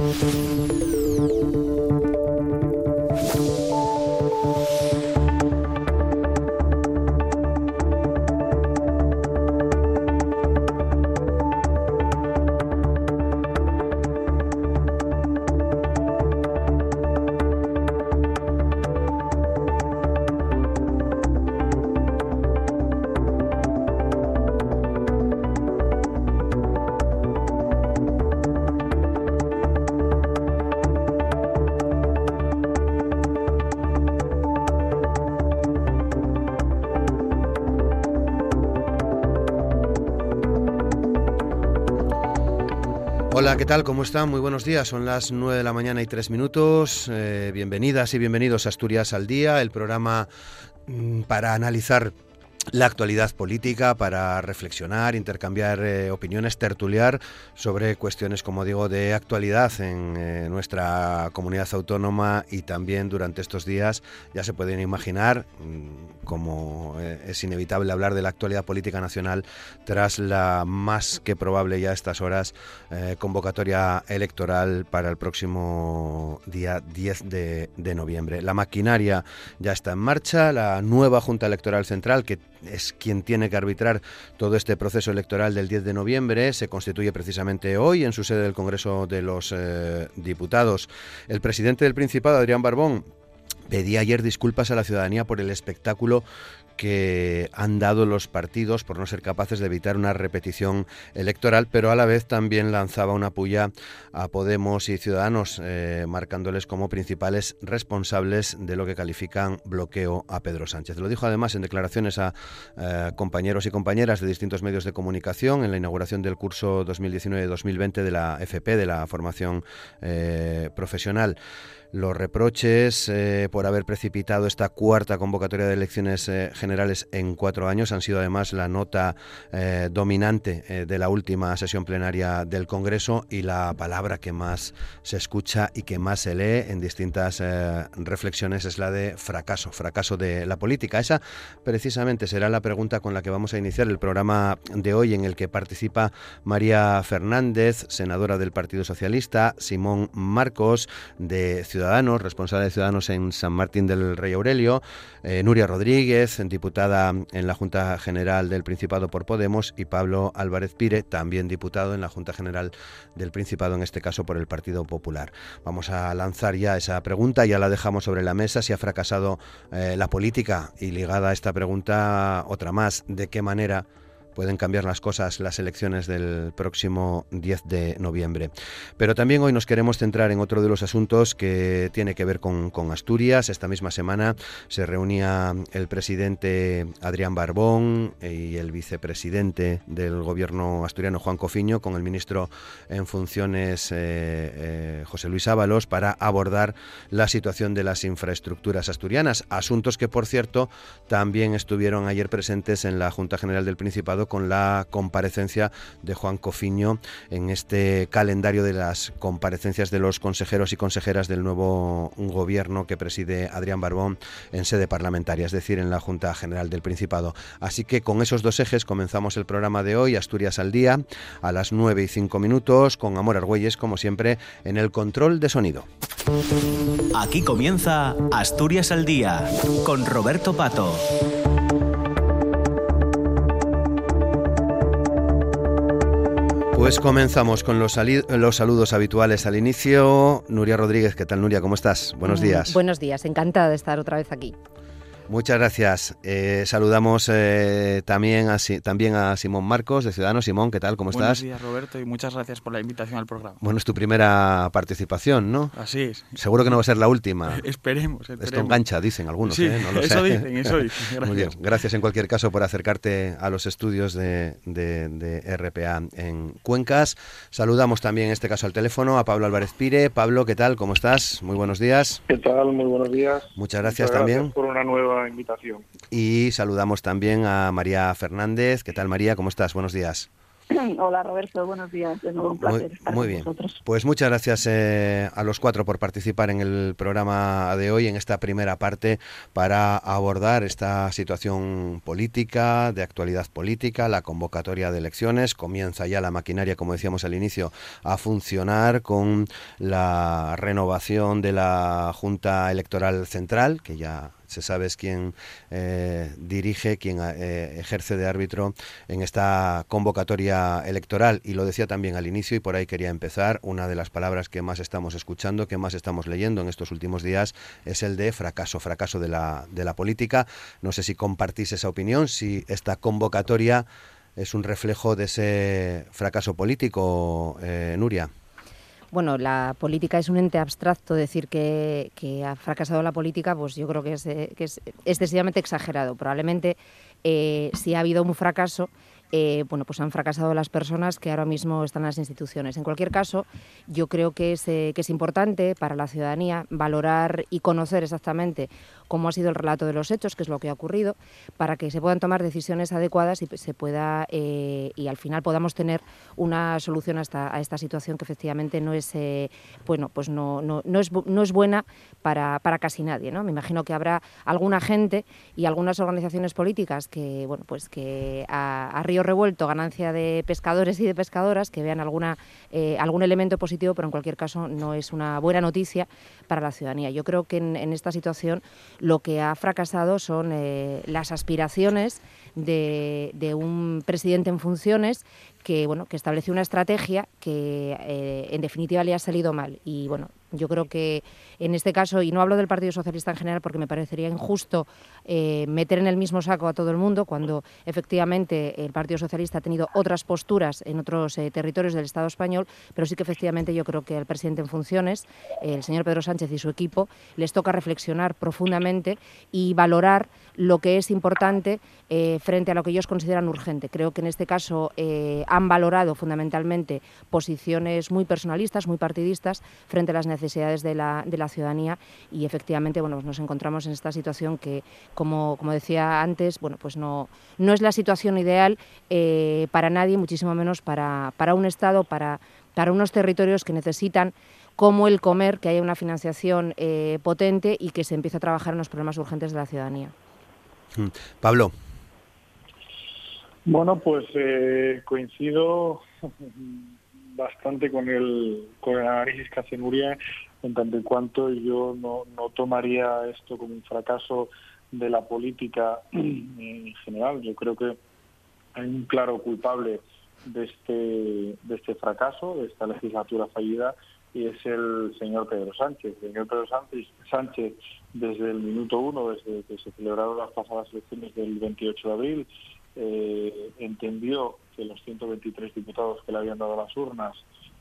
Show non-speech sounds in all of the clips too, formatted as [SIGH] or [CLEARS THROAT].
Hola, ¿qué tal? ¿Cómo están? Muy buenos días. Son las 9 de la mañana y 3 minutos. Eh, bienvenidas y bienvenidos a Asturias al Día, el programa mm, para analizar la actualidad política para reflexionar, intercambiar eh, opiniones, tertuliar sobre cuestiones, como digo, de actualidad en eh, nuestra comunidad autónoma y también durante estos días ya se pueden imaginar, mm, como eh, es inevitable hablar de la actualidad política nacional tras la más que probable ya a estas horas convocatoria electoral para el próximo día 10 de, de noviembre. La maquinaria ya está en marcha, la nueva Junta Electoral Central que es quien tiene que arbitrar todo este proceso electoral del 10 de noviembre. Se constituye precisamente hoy en su sede del Congreso de los eh, Diputados. El presidente del Principado, Adrián Barbón, pedía ayer disculpas a la ciudadanía por el espectáculo que han dado los partidos por no ser capaces de evitar una repetición electoral, pero a la vez también lanzaba una puya a Podemos y Ciudadanos, eh, marcándoles como principales responsables de lo que califican bloqueo a Pedro Sánchez. Lo dijo además en declaraciones a eh, compañeros y compañeras de distintos medios de comunicación en la inauguración del curso 2019-2020 de la FP, de la formación eh, profesional los reproches por haber precipitado esta cuarta convocatoria de elecciones generales en cuatro años han sido además la nota eh, dominante de la última sesión plenaria del Congreso y la palabra que más se escucha y que más se lee en distintas reflexiones es la de fracaso, fracaso de la política. Esa precisamente será la pregunta con la que vamos a iniciar el programa de hoy en el que participa María Fernández, senadora del Partido Socialista, Simón Marcos de Ciudadanos, Ciudadanos, responsable de Ciudadanos en San Martín del Rey Aurelio, eh, Nuria Rodríguez, diputada en la Junta General del Principado por Podemos, y Pablo Álvarez Pire, también diputado en la Junta General del Principado, en este caso por el Partido Popular. Vamos a lanzar ya esa pregunta, ya la dejamos sobre la mesa, si ha fracasado eh, la política y ligada a esta pregunta otra más, ¿de qué manera? Pueden cambiar las cosas las elecciones del próximo 10 de noviembre. Pero también hoy nos queremos centrar en otro de los asuntos que tiene que ver con, Asturias. Esta misma semana se reunía el presidente Adrián Barbón y el vicepresidente del gobierno asturiano Juan Cofiño con el ministro en funciones eh, eh, José Luis Ábalos para abordar la situación de las infraestructuras asturianas. Asuntos que, por cierto, también estuvieron ayer presentes en la Junta General del Principado con la comparecencia de Juan Cofiño en este calendario de las comparecencias de los consejeros y consejeras del nuevo gobierno que preside Adrián Barbón en sede parlamentaria, es decir, en la Junta General del Principado. Así que con esos dos ejes comenzamos el programa de hoy, Asturias al Día, a las 9 y 5 minutos, con Amor Argüelles, como siempre, en el control de sonido. Aquí comienza Asturias al Día, con Roberto Pato. Pues comenzamos con los, los, saludos habituales al inicio. Nuria Rodríguez, ¿qué tal Nuria? ¿Cómo estás? Buenos mm, días. buenos días, encantada de estar otra vez aquí. Muchas gracias. Eh, saludamos eh, también, a, también a Simón Marcos, de Ciudadanos. Simón, ¿qué tal? ¿Cómo estás? Buenos días, Roberto, y muchas gracias por la invitación al programa. Bueno, es tu primera participación, ¿no? Así es. Seguro que no va a ser la última. esperemos, [LAUGHS] esperemos. Esto engancha, dicen algunos, sí, ¿eh? No eso dicen, eso dicen. [LAUGHS] Gracias. Muy bien. Gracias en cualquier caso por acercarte a los estudios de, de, RPA en Cuencas. Saludamos también en este caso al teléfono a Pablo Álvarez Pire. Pablo, ¿qué tal? ¿Cómo estás? Muy buenos días. ¿Qué tal? Muy buenos días. Muchas gracias Muchas también. Gracias por una nueva invitación. Y saludamos también a María Fernández. ¿Qué tal María? ¿Cómo estás? Buenos días. [CLEARS THROAT] Hola Roberto, buenos días. De nuevo un placer muy, estar muy con bien. vosotros. Pues muchas gracias eh, a los cuatro por participar en el programa de hoy, en esta primera parte, para abordar esta situación política, de actualidad política, la convocatoria de elecciones. Comienza ya la maquinaria, como decíamos al inicio, a funcionar con la renovación de la Junta Electoral Central, que ya se sabe es quién eh, dirige, quién eh, ejerce de árbitro en esta convocatoria electoral. Y lo decía también al inicio, y por ahí quería empezar, una de las palabras que más estamos escuchando, que más estamos leyendo en estos últimos días, es el de fracaso, fracaso de la, de la política. No sé si compartís esa opinión, si esta convocatoria es un reflejo de ese fracaso político, eh, Nuria. Bueno, la política es un ente abstracto. Decir que, que ha fracasado la política, pues yo creo que es, eh, que es excesivamente exagerado. Probablemente, eh, si ha habido un fracaso, eh, bueno, pues han fracasado las personas que ahora mismo están en las instituciones. En cualquier caso, yo creo que es, eh, que es importante para la ciudadanía valorar y conocer exactamente cómo ha sido el relato de los hechos, qué es lo que ha ocurrido, para que se puedan tomar decisiones adecuadas y se pueda eh, y al final podamos tener una solución a esta, a esta situación que efectivamente no es bueno, pues no, no, no, es, no es buena para, para casi nadie. ¿no? Me imagino que habrá alguna gente y algunas organizaciones políticas que bueno, pues que a, a río revuelto, ganancia de pescadores y de pescadoras, que vean alguna, eh, algún elemento positivo, pero en cualquier caso no es una buena noticia para la ciudadanía. Yo creo que en, en esta situación lo que ha fracasado son eh, las aspiraciones de, un presidente en funciones que bueno que estableció una estrategia que eh, en definitiva le ha salido mal. Y bueno yo creo que en este caso y no hablo del Partido Socialista en general porque me parecería injusto eh, meter en el mismo saco a todo el mundo cuando efectivamente el Partido Socialista ha tenido otras posturas en otros eh, territorios del Estado español pero sí que efectivamente yo creo que al presidente en funciones el señor Pedro Sánchez y su equipo les toca reflexionar profundamente y valorar lo que es importante eh, frente a lo que ellos consideran urgente. Creo que en este caso eh, han valorado fundamentalmente posiciones muy personalistas, muy partidistas, frente a las necesidades de la, de la ciudadanía y efectivamente bueno, nos encontramos en esta situación que, como, decía antes, bueno, pues no, es la situación ideal eh, para nadie, muchísimo menos para, un Estado, para, unos territorios que necesitan como el comer, que haya una financiación potente y que se empiece a trabajar en los problemas urgentes de la ciudadanía. Pablo. Bueno, pues eh, coincido bastante con el, con el análisis que hace Nuria, en tanto en cuanto yo no, no tomaría esto como un fracaso de la política en general. Yo creo que hay un claro culpable de este, de este fracaso, de esta legislatura fallida, y es el señor Pedro Sánchez. El señor Pedro Sánchez, Sánchez desde el minuto uno, desde que se celebraron las pasadas elecciones del 28 de abril, eh, entendió que los 123 diputados que le habían dado las urnas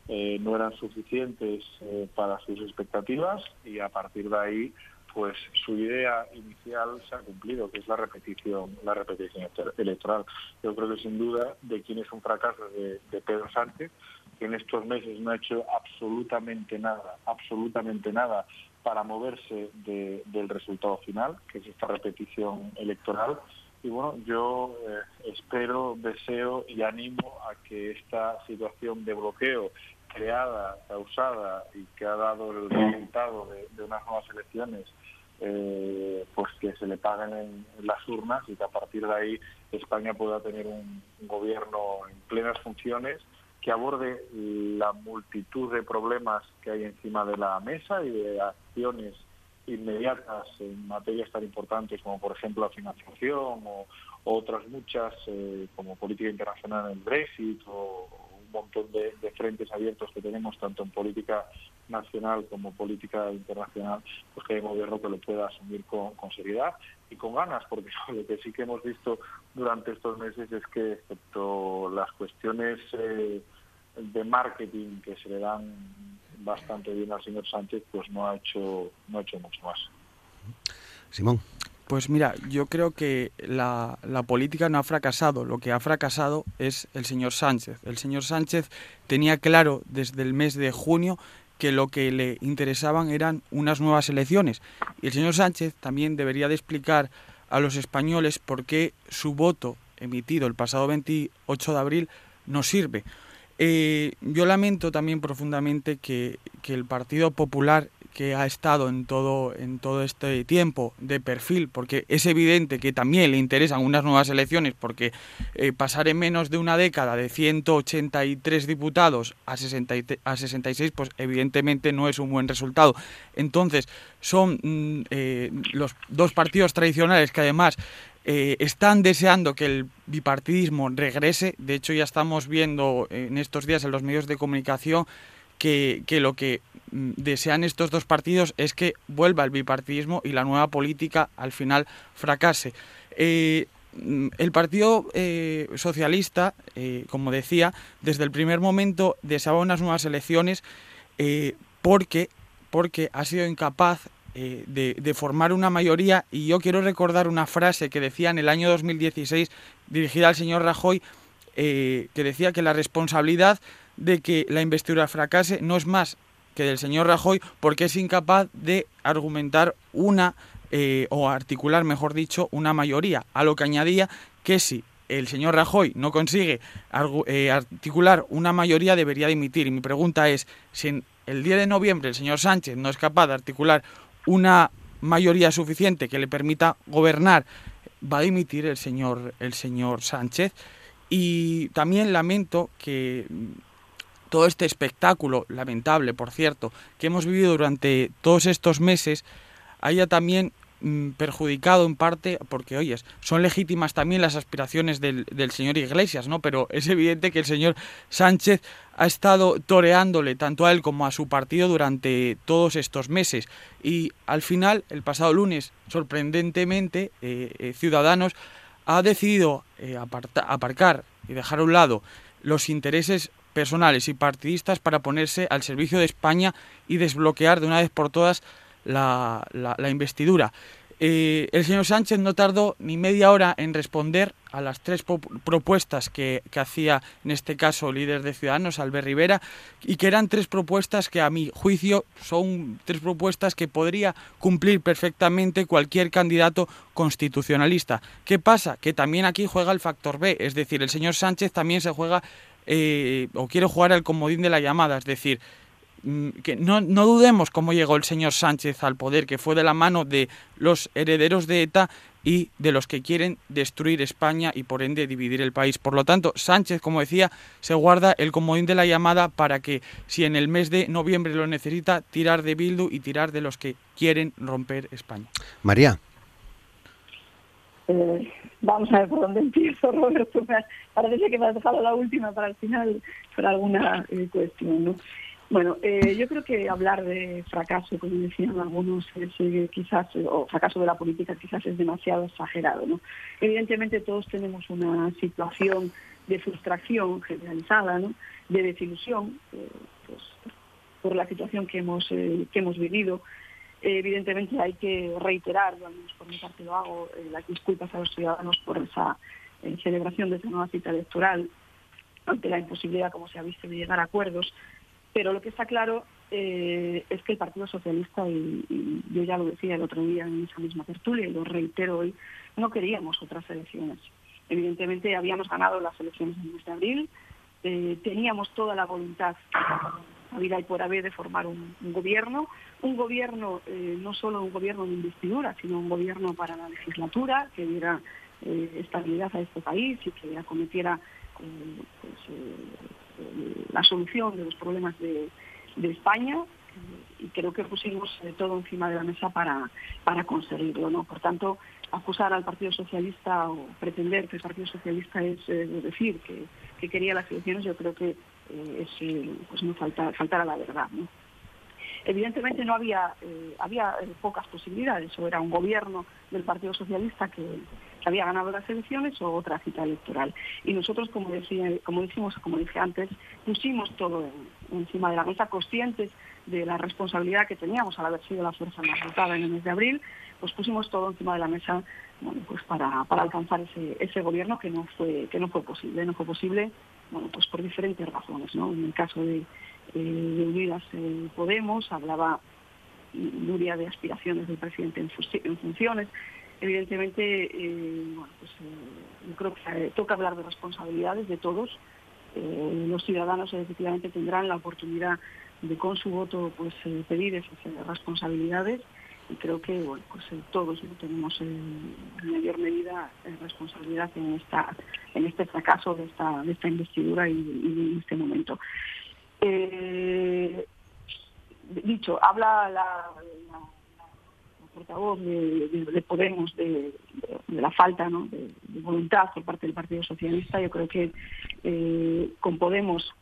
eh, no eran suficientes eh, para sus expectativas y a partir de ahí pues su idea inicial se ha cumplido, que es la repetición, la repetición electoral. Yo creo que sin duda de quién es un fracaso de, de Pedro Sánchez, que en estos meses no ha hecho absolutamente nada, absolutamente nada para moverse de, del resultado final, que es esta repetición electoral. Y bueno, yo eh, espero, deseo y animo a que esta situación de bloqueo creada, causada y que ha dado el resultado de, unas nuevas elecciones eh, pues que se le paguen en, las urnas y que a partir de ahí España pueda tener un, un gobierno en plenas funciones que aborde la multitud de problemas que hay encima de la mesa y de inmediatas en materias tan importantes como por ejemplo la financiación o, otras muchas eh, como política internacional en Brexit o un montón de, frentes abiertos que tenemos tanto en política nacional como política internacional, pues que hay gobierno que lo pueda asumir con, con seriedad y con ganas, porque [LAUGHS] lo que sí que hemos visto durante estos meses es que excepto las cuestiones eh, de marketing que se le dan bastante bien al señor Sánchez, pues no ha hecho, no ha hecho mucho más. Simón. Pues mira, yo creo que la, la, política no ha fracasado, lo que ha fracasado es el señor Sánchez. El señor Sánchez tenía claro desde el mes de junio que lo que le interesaban eran unas nuevas elecciones. Y el señor Sánchez también debería de explicar a los españoles por qué su voto emitido el pasado 28 de abril no sirve. Eh, yo lamento también profundamente que, el Partido Popular que ha estado en todo, en todo este tiempo de perfil, porque es evidente que también le interesan unas nuevas elecciones, porque eh, pasar en menos de una década de 183 diputados a, 60, a 66, pues evidentemente no es un buen resultado. Entonces, son mm, eh, los dos partidos tradicionales que además eh, están deseando que el bipartidismo regrese. De hecho, ya estamos viendo en estos días en los medios de comunicación que, lo que mm, desean estos dos partidos es que vuelva el bipartidismo y la nueva política al final fracase. Eh, mm, el Partido eh, Socialista, como decía, desde el primer momento deseaba unas nuevas elecciones porque, porque ha sido incapaz de, de, formar una mayoría y yo quiero recordar una frase que decía en el año 2016 dirigida al señor Rajoy que decía que la responsabilidad de que la investidura fracase no es más que del señor Rajoy porque es incapaz de argumentar una eh, o articular, mejor dicho, una mayoría, a lo que añadía que si el señor Rajoy no consigue eh, articular una mayoría debería dimitir. Y mi pregunta es, si el día de noviembre el señor Sánchez no es capaz de articular una mayoría suficiente que le permita gobernar, va a dimitir el señor, el señor Sánchez. Y también lamento que todo este espectáculo, lamentable por cierto, que hemos vivido durante todos estos meses, haya también perjudicado en parte, porque oyes, son legítimas también las aspiraciones del, del, señor Iglesias, ¿no? Pero es evidente que el señor Sánchez ha estado toreándole tanto a él como a su partido durante todos estos meses. Y al final, el pasado lunes, sorprendentemente, eh, eh, Ciudadanos ha decidido eh, aparcar y dejar a un lado los intereses personales y partidistas para ponerse al servicio de España y desbloquear de una vez por todas la, la, investidura. Eh, el señor Sánchez no tardó ni media hora en responder a las tres propuestas que, hacía, en este caso, líder de Ciudadanos, Albert Rivera, y que eran tres propuestas que, a mi juicio, son tres propuestas que podría cumplir perfectamente cualquier candidato constitucionalista. ¿Qué pasa? Que también aquí juega el factor B, es decir, el señor Sánchez también se juega eh, o quiere jugar al comodín de la llamada, es decir, que no, no, dudemos cómo llegó el señor Sánchez al poder, que fue de la mano de los herederos de ETA y de los que quieren destruir España y por ende dividir el país. Por lo tanto, Sánchez, como decía, se guarda el comodín de la llamada para que, si en el mes de noviembre lo necesita, tirar de Bildu y tirar de los que quieren romper España. María. Eh, vamos a ver por dónde empiezo, [LAUGHS] Roberto. Parece que me has dejado la última para el final, por alguna eh, cuestión. ¿no? Bueno, eh, yo creo que hablar de fracaso, como decían algunos, es, quizás, o fracaso de la política quizás es demasiado exagerado. ¿no? Evidentemente todos tenemos una situación de frustración generalizada, ¿no? de desilusión, pues, por la situación que hemos, que hemos vivido evidentemente hay que reiterar, yo al menos por mi parte lo hago, eh, las disculpas a los ciudadanos por esa eh, celebración de esa nueva cita electoral, ante la imposibilidad, como se ha visto, de llegar a acuerdos. Pero lo que está claro eh, es que el Partido Socialista, y, yo ya lo decía el otro día en esa misma tertulia y lo reitero hoy, no queríamos otras elecciones. Evidentemente habíamos ganado las elecciones en el mes de abril, teníamos toda la voluntad vida y por haber de formar un, gobierno, un gobierno, eh, no solo un gobierno de investidura, sino un gobierno para la legislatura, que diera eh, estabilidad a este país y que acometiera eh, pues, la solución de los problemas de, España y creo que pusimos todo encima de la mesa para, para conseguirlo. ¿no? Por tanto, acusar al Partido Socialista o pretender que el Partido Socialista es decir que, que, quería las elecciones, yo creo que es pues no faltar, faltar a la verdad. Evidentemente no había, eh, había eh, pocas posibilidades, o era un gobierno del Partido Socialista que, había ganado las elecciones o otra cita electoral. Y nosotros, como, decía, como decimos, como dije antes, pusimos todo encima de la mesa, conscientes de la responsabilidad que teníamos al haber sido la fuerza más votada en el mes de abril, pues pusimos todo encima de la mesa bueno, pues para, para alcanzar ese, ese gobierno que no fue que no fue posible, no fue posible bueno, pues por diferentes razones. ¿no? En el caso de, eh, de Unidas eh, Podemos, hablaba Nuria de aspiraciones del presidente en, funciones. Evidentemente, eh, bueno, pues, yo creo que toca hablar de responsabilidades de todos. los ciudadanos efectivamente tendrán la oportunidad de con su voto pues pedir esas responsabilidades. Y creo que bueno, pues todos tenemos en mayor medida responsabilidad en esta en este fracaso de esta de esta investidura y, en este momento. Dicho habla la portavoz de, Podemos de, la falta de, voluntad por parte del Partido Socialista. Yo creo que eh, con Podemos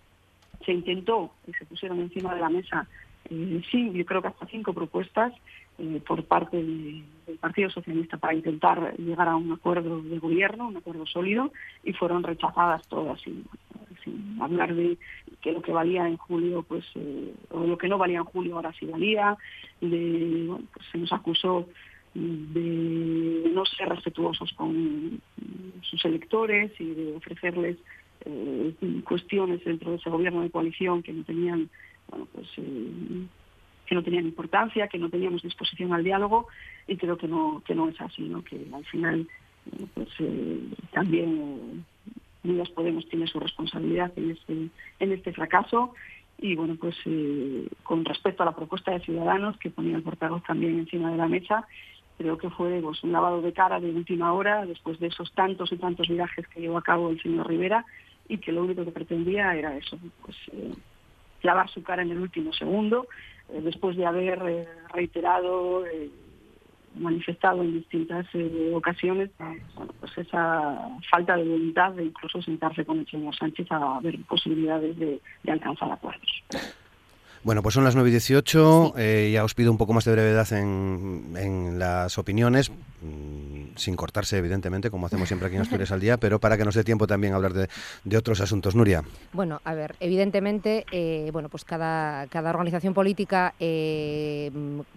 se intentó y se pusieron encima de la mesa, eh, sí, yo creo que hasta cinco propuestas eh, por parte del Partido Socialista para intentar llegar a un acuerdo de gobierno, un acuerdo sólido, y fueron rechazadas todas, sin, hablar de que lo que valía en julio, pues, eh, o lo que no valía en julio ahora sí valía, de, pues se nos acusó de no ser respetuosos con sus electores y de ofrecerles eh, cuestiones dentro de ese gobierno de coalición que no tenían bueno, pues, que no tenían importancia, que no teníamos disposición al diálogo y creo que no que no es así, que al final eh, pues eh, también Unidas Podemos tiene su responsabilidad en este este fracaso. Y bueno pues eh, con respecto a la propuesta de Ciudadanos que ponía el portavoz también encima de la mesa creo que fue pues, un lavado de cara de última hora después de esos tantos y tantos virajes que llevó a cabo el señor Rivera y que lo único que pretendía era eso pues lavar su cara en el último segundo eh, después de haber eh, reiterado, eh, manifestado en distintas ocasiones, pues esa falta de voluntad de incluso sentarse con el señor Sánchez a ver posibilidades de, alcanzar acuerdos. Bueno, pues son las 9 y 18. ya os pido un poco más de brevedad en, en las opiniones sin cortarse, evidentemente, como hacemos siempre aquí en Asturias al día, pero para que nos dé tiempo también a hablar de, otros asuntos. Nuria. Bueno, a ver, evidentemente, eh, bueno, pues cada, cada organización política eh,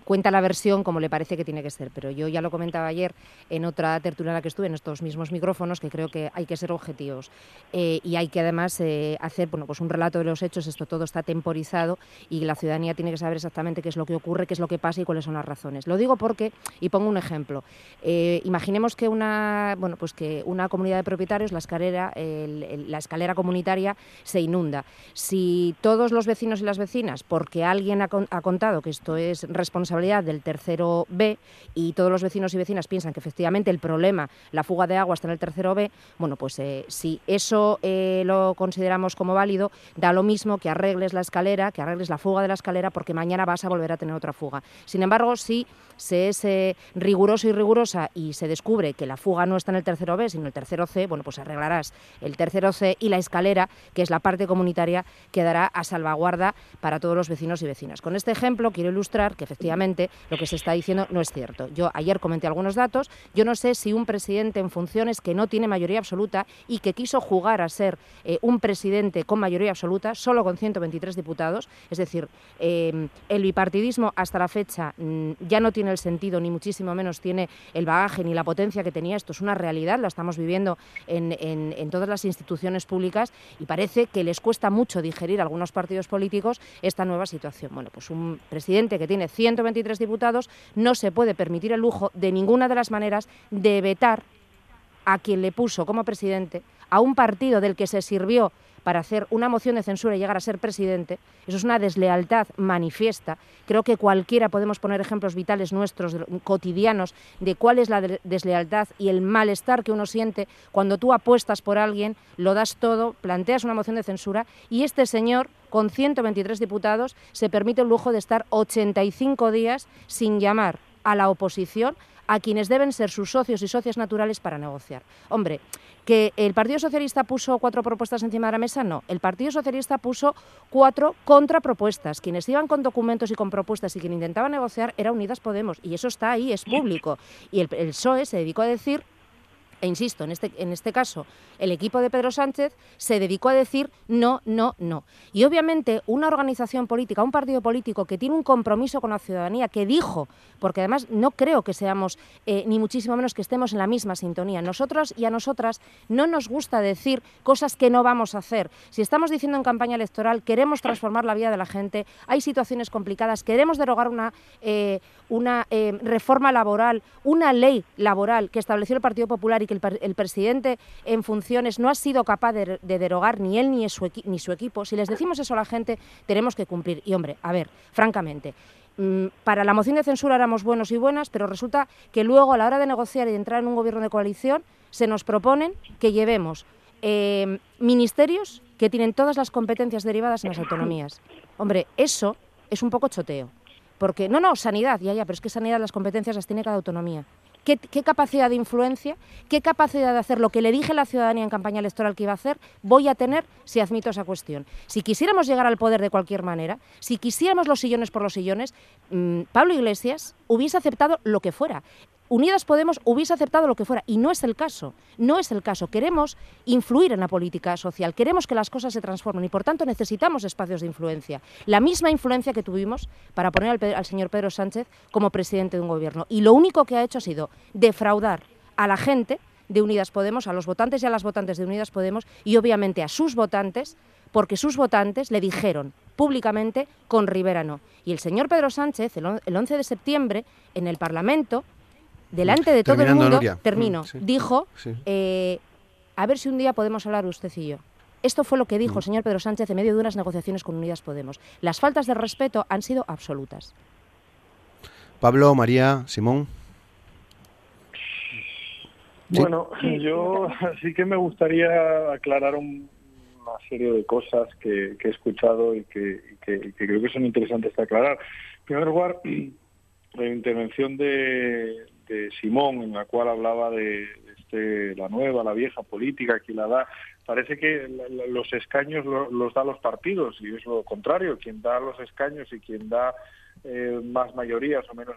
cuenta la versión como le parece que tiene que ser, pero yo ya lo comentaba ayer en otra tertulia en la que estuve, en estos mismos micrófonos, que creo que hay que ser objetivos eh, y hay que además hacer, bueno, pues un relato de los hechos, esto todo está temporizado y la ciudadanía tiene que saber exactamente qué es lo que ocurre, qué es lo que pasa y cuáles son las razones. Lo digo porque, y pongo un ejemplo, imaginemos que una, bueno, pues que una comunidad de propietarios, la escalera, la escalera comunitaria se inunda. Si todos los vecinos y las vecinas, porque alguien ha, contado que esto es responsabilidad del tercero B y todos los vecinos y vecinas piensan que efectivamente el problema, la fuga de agua está en el tercero B, bueno, pues eh, si eso eh, lo consideramos como válido, da lo mismo que arregles la escalera, que arregles la fuga de la escalera, porque mañana vas a volver a tener otra fuga. Sin embargo, si se es eh, riguroso y rigurosa y se descubre que la fuga no está en el tercero B, sino en el tercero C, bueno, pues arreglarás el tercero C y la escalera, que es la parte comunitaria, quedará a salvaguarda para todos los vecinos y vecinas. Con este ejemplo quiero ilustrar que efectivamente lo que se está diciendo no es cierto. Yo ayer comenté algunos datos, yo no sé si un presidente en funciones que no tiene mayoría absoluta y que quiso jugar a ser eh, un presidente con mayoría absoluta, solo con 123 diputados, es decir, eh, el bipartidismo hasta la fecha mm, ya no tiene el sentido, ni muchísimo menos tiene el bagaje ni la potencia que tenía esto. Es una realidad, la estamos viviendo en, en, todas las instituciones públicas y parece que les cuesta mucho digerir a algunos partidos políticos esta nueva situación. Bueno, pues un presidente que tiene 123 diputados no se puede permitir el lujo de ninguna de las maneras de vetar a quien le puso como presidente, a un partido del que se sirvió para hacer una moción de censura y llegar a ser presidente, eso es una deslealtad manifiesta. Creo que cualquiera podemos poner ejemplos vitales nuestros, cotidianos, de cuál es la deslealtad y el malestar que uno siente cuando tú apuestas por alguien, lo das todo, planteas una moción de censura y este señor con 123 diputados se permite el lujo de estar 85 días sin llamar a la oposición a quienes deben ser sus socios y socias naturales para negociar. Hombre, ¿Que el Partido Socialista puso cuatro propuestas encima de la mesa? No. El Partido Socialista puso cuatro contrapropuestas. Quienes iban con documentos y con propuestas y quien intentaba negociar era Unidas Podemos. Y eso está ahí, es público. Y el, el PSOE se dedicó a decir e insisto, en este, en este caso, el equipo de Pedro Sánchez se dedicó a decir no, no, no. Y obviamente una organización política, un partido político que tiene un compromiso con la ciudadanía, que dijo, porque además no creo que seamos, eh, ni muchísimo menos que estemos en la misma sintonía, nosotros y a nosotras no nos gusta decir cosas que no vamos a hacer. Si estamos diciendo en campaña electoral, queremos transformar la vida de la gente, hay situaciones complicadas, queremos derogar una, eh, una eh, reforma laboral, una ley laboral que estableció el Partido Popular y que el, presidente en funciones no ha sido capaz de, derogar ni él ni su, ni su equipo, si les decimos eso a la gente, tenemos que cumplir. Y hombre, a ver, francamente, mm, para la moción de censura éramos buenos y buenas, pero resulta que luego a la hora de negociar y de entrar en un gobierno de coalición se nos proponen que llevemos eh, ministerios que tienen todas las competencias derivadas en las autonomías. Hombre, eso es un poco choteo. Porque, no, no, sanidad, ya, ya, pero es que sanidad las competencias las tiene cada autonomía. ¿Qué, capacidad de influencia, qué capacidad de hacer lo que le dije a la ciudadanía en campaña electoral que iba a hacer, voy a tener si admito esa cuestión. Si quisiéramos llegar al poder de cualquier manera, si quisiéramos los sillones por los sillones, mm, Pablo Iglesias hubiese aceptado lo que fuera. Unidas Podemos hubiese aceptado lo que fuera y no es el caso. No es el caso. Queremos influir en la política social, queremos que las cosas se transformen y por tanto necesitamos espacios de influencia. La misma influencia que tuvimos para poner al, señor Pedro Sánchez como presidente de un gobierno. Y lo único que ha hecho ha sido defraudar a la gente de Unidas Podemos, a los votantes y a las votantes de Unidas Podemos y obviamente a sus votantes, porque sus votantes le dijeron públicamente con Rivera no. Y el señor Pedro Sánchez, el 11 de septiembre, en el Parlamento, delante de todo el mundo, termino, mm, dijo, eh, a ver si un día podemos hablar usted y yo. Esto fue lo que dijo el mm. señor Pedro Sánchez en medio de unas negociaciones con Unidas Podemos. Las faltas de respeto han sido absolutas. Pablo, María, Simón. Bueno, yo sí que me gustaría aclarar una serie de cosas que, he escuchado y que, creo que son interesantes de aclarar. En primer lugar, [CLEARS THROAT] la intervención de, de Simón, en la cual hablaba de este, la nueva, la vieja política que la da. Parece que los escaños los da los partidos y es lo contrario. Quien da los escaños y quien da eh, más mayorías o menos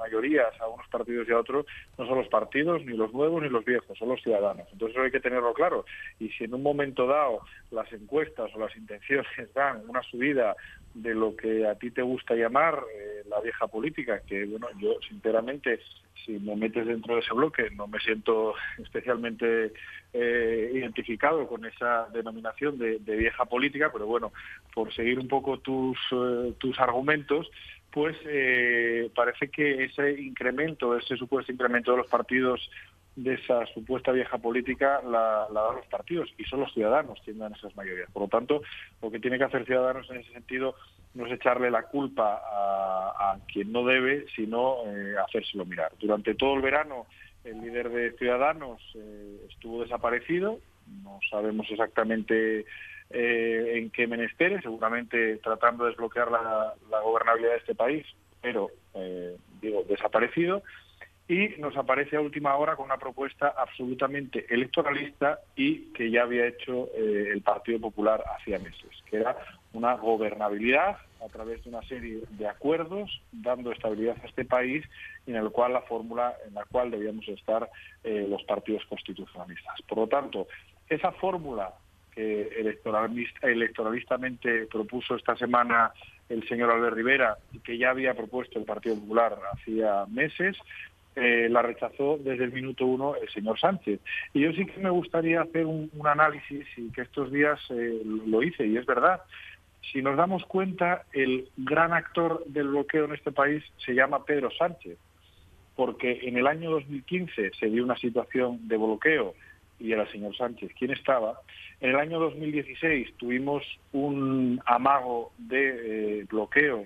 mayorías a unos partidos y a otros no son los partidos, ni los nuevos ni los viejos, son los ciudadanos. Entonces eso hay que tenerlo claro. Y si en un momento dado las encuestas o las intenciones [LAUGHS] dan una subida de lo que a ti te gusta llamar eh, la vieja política, que bueno, yo sinceramente, si me metes dentro de ese bloque, no me siento [LAUGHS] especialmente eh, identificado con esa denominación de, vieja política, pero bueno, por seguir un poco tus, eh, tus argumentos, pues parece que ese incremento, ese supuesto incremento de los partidos de esa supuesta vieja política la, dan los partidos y son los ciudadanos quienes dan esas mayorías. Por lo tanto, lo que tiene que hacer Ciudadanos en ese sentido no es echarle la culpa a, quien no debe, sino eh, hacérselo mirar. Durante todo el verano el líder de Ciudadanos eh, estuvo desaparecido, no sabemos exactamente eh, en qué menesteres, seguramente tratando de desbloquear la, la gobernabilidad de este país, pero digo, desaparecido y nos aparece a última hora con una propuesta absolutamente electoralista y que ya había hecho eh, el Partido Popular hacía meses, que era una gobernabilidad a través de una serie de acuerdos dando estabilidad a este país en el cual la fórmula en la cual debíamos estar eh, los partidos constitucionalistas. Por lo tanto, esa fórmula que electoralistamente propuso esta semana el señor Albert Rivera y que ya había propuesto el Partido Popular hacía meses, eh, la rechazó desde el minuto uno el señor Sánchez. Y yo sí que me gustaría hacer un, análisis y que estos días eh, lo hice, y es verdad. Si nos damos cuenta, el gran actor del bloqueo en este país se llama Pedro Sánchez, porque en el año 2015 se dio una situación de bloqueo y era el señor Sánchez quien estaba. En el año 2016 tuvimos un amago de eh, bloqueo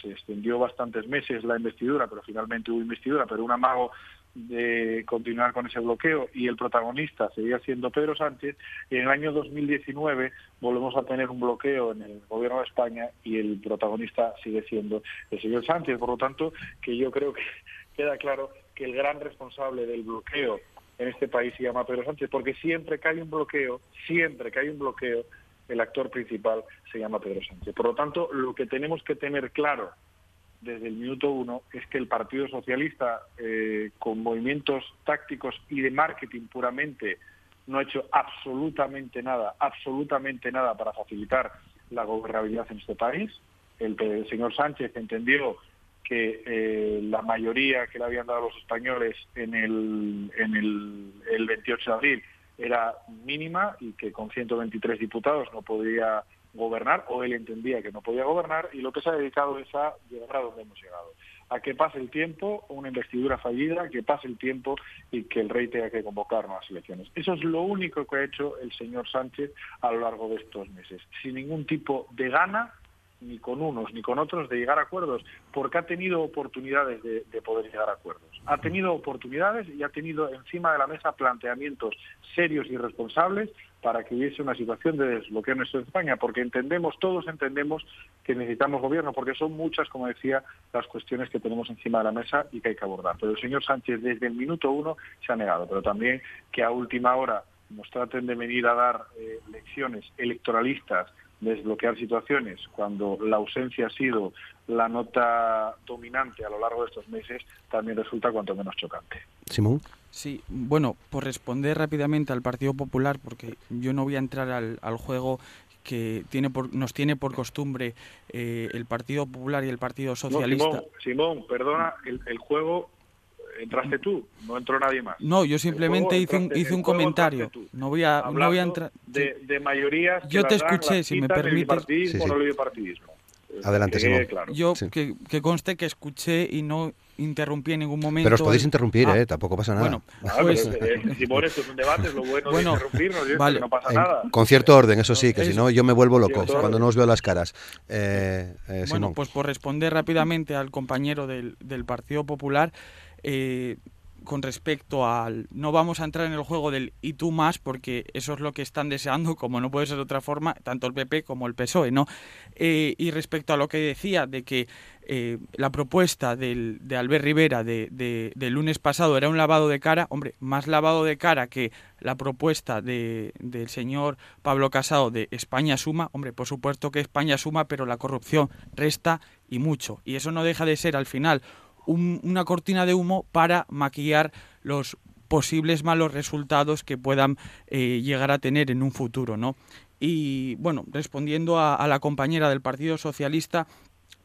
se extendió bastantes meses la investidura, pero finalmente hubo investidura, pero un amago de continuar con ese bloqueo y el protagonista seguía siendo Pedro Sánchez y en el año 2019 volvemos a tener un bloqueo en el gobierno de España y el protagonista sigue siendo el señor Sánchez. Por lo tanto, que yo creo que [LAUGHS] queda claro que el gran responsable del bloqueo en este país se llama Pedro Sánchez, porque siempre que hay un bloqueo, siempre que hay un bloqueo, el actor principal se llama Pedro Sánchez. Por lo tanto, lo que tenemos que tener claro desde el minuto uno es que el Partido Socialista, eh, con movimientos tácticos y de marketing puramente, no ha hecho absolutamente nada, absolutamente nada para facilitar la gobernabilidad en este país. El, señor Sánchez entendió que eh, la mayoría que le habían dado los españoles en el, en el, el 28 de abril era mínima y que con 123 diputados no podía gobernar, o él entendía que no podía gobernar, y lo que se ha dedicado es a llegar a donde hemos llegado. a que pase el tiempo, una investidura fallida, que pase el tiempo y que el rey tenga que convocar nuevas elecciones. Eso es lo único que ha hecho el señor Sánchez a lo largo de estos meses, sin ningún tipo de gana ni con unos ni con otros de llegar a acuerdos, porque ha tenido oportunidades de, poder llegar a acuerdos. Ha tenido oportunidades y ha tenido encima de la mesa planteamientos serios y responsables para que hubiese una situación de desbloqueo en España, porque entendemos, todos entendemos que necesitamos gobierno, porque son muchas, como decía, las cuestiones que tenemos encima de la mesa y que hay que abordar. Pero el señor Sánchez desde el minuto uno se ha negado, pero también que a última hora nos traten de venir a dar eh, lecciones electoralistas desbloquear situaciones cuando la ausencia ha sido la nota dominante a lo largo de estos meses, también resulta cuanto menos chocante. Simón. Sí, bueno, por responder rápidamente al Partido Popular, porque yo no voy a entrar al, juego que tiene por, nos tiene por costumbre eh, el Partido Popular y el Partido Socialista. Simón, perdona, el, el juego entraste tú, no entró nadie más. No, yo simplemente hice un, hice un comentario. No voy a, no voy a entrar. De, de mayorías. Yo te escuché, si me permite. Adelante, Simón. Yo que, que, conste que escuché y no interrumpí en ningún momento. Pero os podéis interrumpir, ah, ¿eh? Tampoco pasa nada. Bueno, ah, pues... Eh, Simón, esto es un debate, es lo bueno, de interrumpirnos, vale. no pasa nada. Con cierto orden, eso sí, que si no yo me vuelvo loco cuando no os veo las caras. Eh, eh, bueno, pues por responder rápidamente al compañero del, del Partido Popular, eh, con respecto al no vamos a entrar en el juego del y tú más porque eso es lo que están deseando como no puede ser de otra forma tanto el PP como el PSOE no eh, y respecto a lo que decía de que eh, la propuesta del, de Albert Rivera de, lunes pasado era un lavado de cara hombre más lavado de cara que la propuesta de, del señor Pablo Casado de España suma hombre por supuesto que España suma pero la corrupción resta y mucho y eso no deja de ser al final una cortina de humo para maquillar los posibles malos resultados que puedan eh, llegar a tener en un futuro, ¿no? Y bueno, respondiendo a, la compañera del Partido Socialista,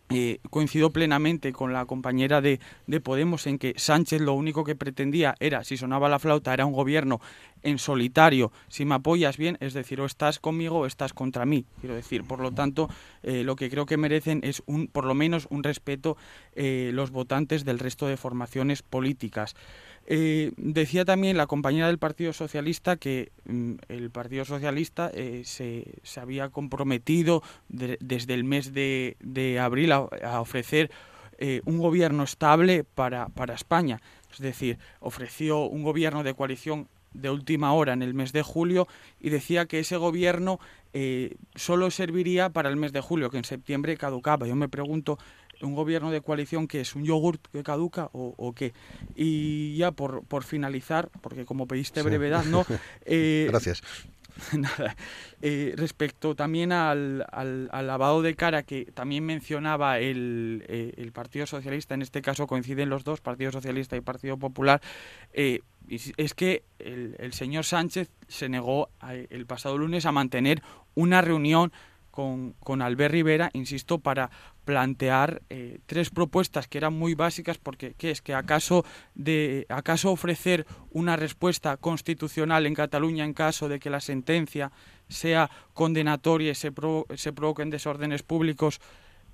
eh, coincido plenamente con la compañera de, de, Podemos en que Sánchez lo único que pretendía era, si sonaba la flauta, era un gobierno en solitario, si me apoyas bien, es decir, o estás conmigo o estás contra mí, quiero decir. Por lo tanto, eh, lo que creo que merecen es un, por lo menos un respeto eh, los votantes del resto de formaciones políticas. Decía también la compañera del Partido Socialista que mm, el Partido Socialista se, se, había comprometido desde el mes de, de abril a, a ofrecer un gobierno estable para, para España. Es decir, ofreció un gobierno de coalición de última hora en el mes de julio y decía que ese gobierno eh, solo serviría para el mes de julio, que en septiembre caducaba. Yo me pregunto, ¿un gobierno de coalición que es un yogurt que caduca o, qué? Y ya por, por finalizar, porque como pediste brevedad, ¿no? [LAUGHS] Eh, Gracias. [LAUGHS] Nada. Eh, respecto también al, al, lavado de cara que también mencionaba el, eh, el, Partido Socialista, en este caso coinciden los dos, Partido Socialista y Partido Popular, eh, es que el, el, señor Sánchez se negó el pasado lunes a mantener una reunión con, con Albert Rivera, insisto, para plantear eh, tres propuestas que eran muy básicas porque ¿qué es que acaso de acaso ofrecer una respuesta constitucional en Cataluña en caso de que la sentencia sea condenatoria y se, se provoquen desórdenes públicos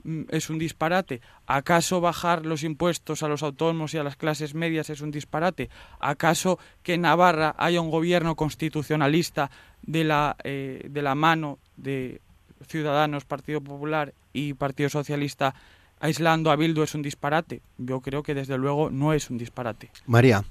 mm, es un disparate. ¿Acaso bajar los impuestos a los autónomos y a las clases medias es un disparate? ¿Acaso que en Navarra haya un gobierno constitucionalista de la, eh, de la mano de Ciudadanos, Partido Popular y Partido Socialista aislando a Bildu es un disparate. Yo creo que desde luego no es un disparate. María.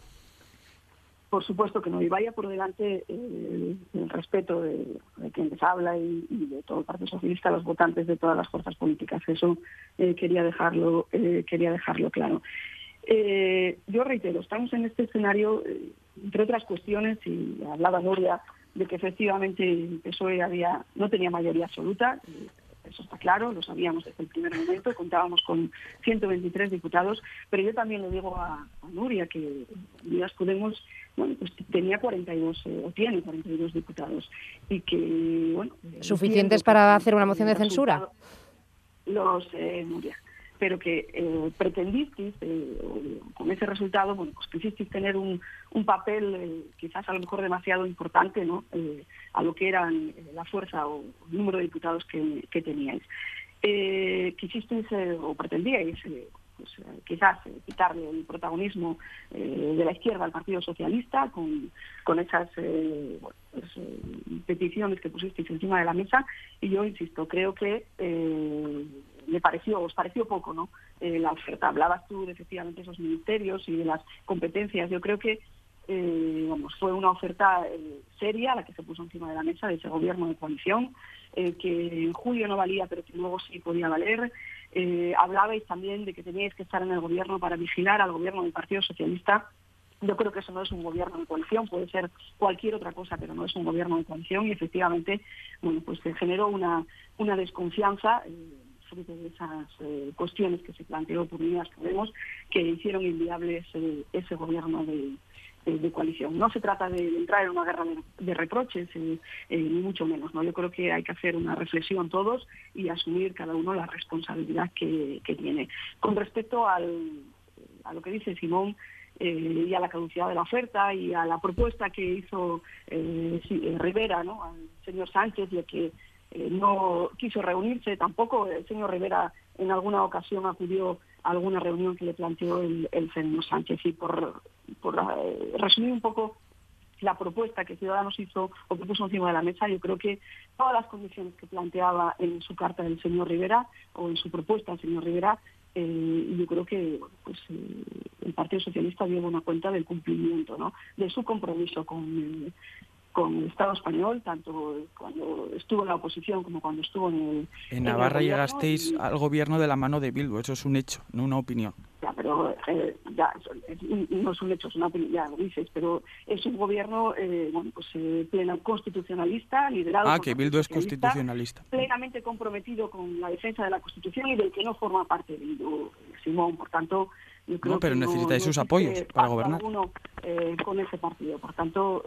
Por supuesto que no, y vaya por delante eh, el respeto de, quien les habla y, de todo el Partido Socialista, los votantes de todas las fuerzas políticas. Eso eh, quería dejarlo, eh, quería dejarlo claro. yo reitero, estamos en este escenario, entre otras cuestiones, y hablaba Nuria de que efectivamente el PSOE había, no tenía mayoría absoluta, eso está claro, lo sabíamos desde el primer momento, contábamos con 123 diputados, pero yo también le digo a, Nuria que Unidas Podemos bueno, pues tenía 42 eh, o tiene 42 diputados y que bueno suficientes para hacer una moción de censura. Los eh, Nuria pero que eh, pretendisteis, eh, con ese resultado, bueno, pues quisisteis tener un, un papel eh, quizás a lo mejor demasiado importante ¿no? Eh, a lo que eran la fuerza o el número de diputados que, teníais. quisisteis o pretendíais pues quizás quitarle el protagonismo de la izquierda al Partido Socialista con, con esas pues, peticiones que pusisteis encima de la mesa y yo insisto creo que me pareció os pareció poco no la oferta hablabas tú de efectivamente esos ministerios y de las competencias yo creo que eh, fue una oferta eh, seria la que se puso encima de la mesa de ese gobierno de coalición, eh, que en julio no valía, pero que luego sí podía valer. hablabais también de que teníais que estar en el gobierno para vigilar al gobierno del Partido Socialista. Yo creo que eso no es un gobierno de coalición, puede ser cualquier otra cosa, pero no es un gobierno de coalición y efectivamente, bueno, pues se generó una, una desconfianza de esas cuestiones que se planteó por Unidas Podemos que hicieron inviables ese gobierno de, de, coalición. No se trata de, entrar en una guerra de, reproches, eh, eh, ni mucho menos. ¿no? Yo creo que hay que hacer una reflexión todos y asumir cada uno la responsabilidad que, tiene. Con respecto al, a lo que dice Simón, eh, y a la caducidad de la oferta y a la propuesta que hizo Rivera ¿no? al señor Sánchez de que no quiso reunirse tampoco. El señor Rivera en alguna ocasión acudió a alguna reunión que le planteó el, el señor Sánchez. Y por, por eh, resumir un poco la propuesta que Ciudadanos hizo o que puso encima de la mesa, yo creo que todas las condiciones que planteaba en su carta el señor Rivera o en su propuesta el señor Rivera, eh, yo creo que pues, eh, el Partido Socialista dio buena cuenta del cumplimiento, ¿no? de su compromiso con, con el Estado español, tanto cuando estuvo en la oposición como cuando estuvo en el... En Navarra llegasteis al gobierno de la mano de Bildu, eso es un hecho, no una opinión. Ya, pero eh, ya, no es un hecho, es una opinión, ya lo dices, pero es un gobierno, eh, bueno, pues eh, pleno constitucionalista, liderado Ah, que Bildu es constitucionalista. Plenamente comprometido con la defensa de la Constitución y del que no forma parte Bildu, Simón, por tanto... Yo creo no, pero necesitáis sus apoyos para gobernar. Uno, con ese partido, por tanto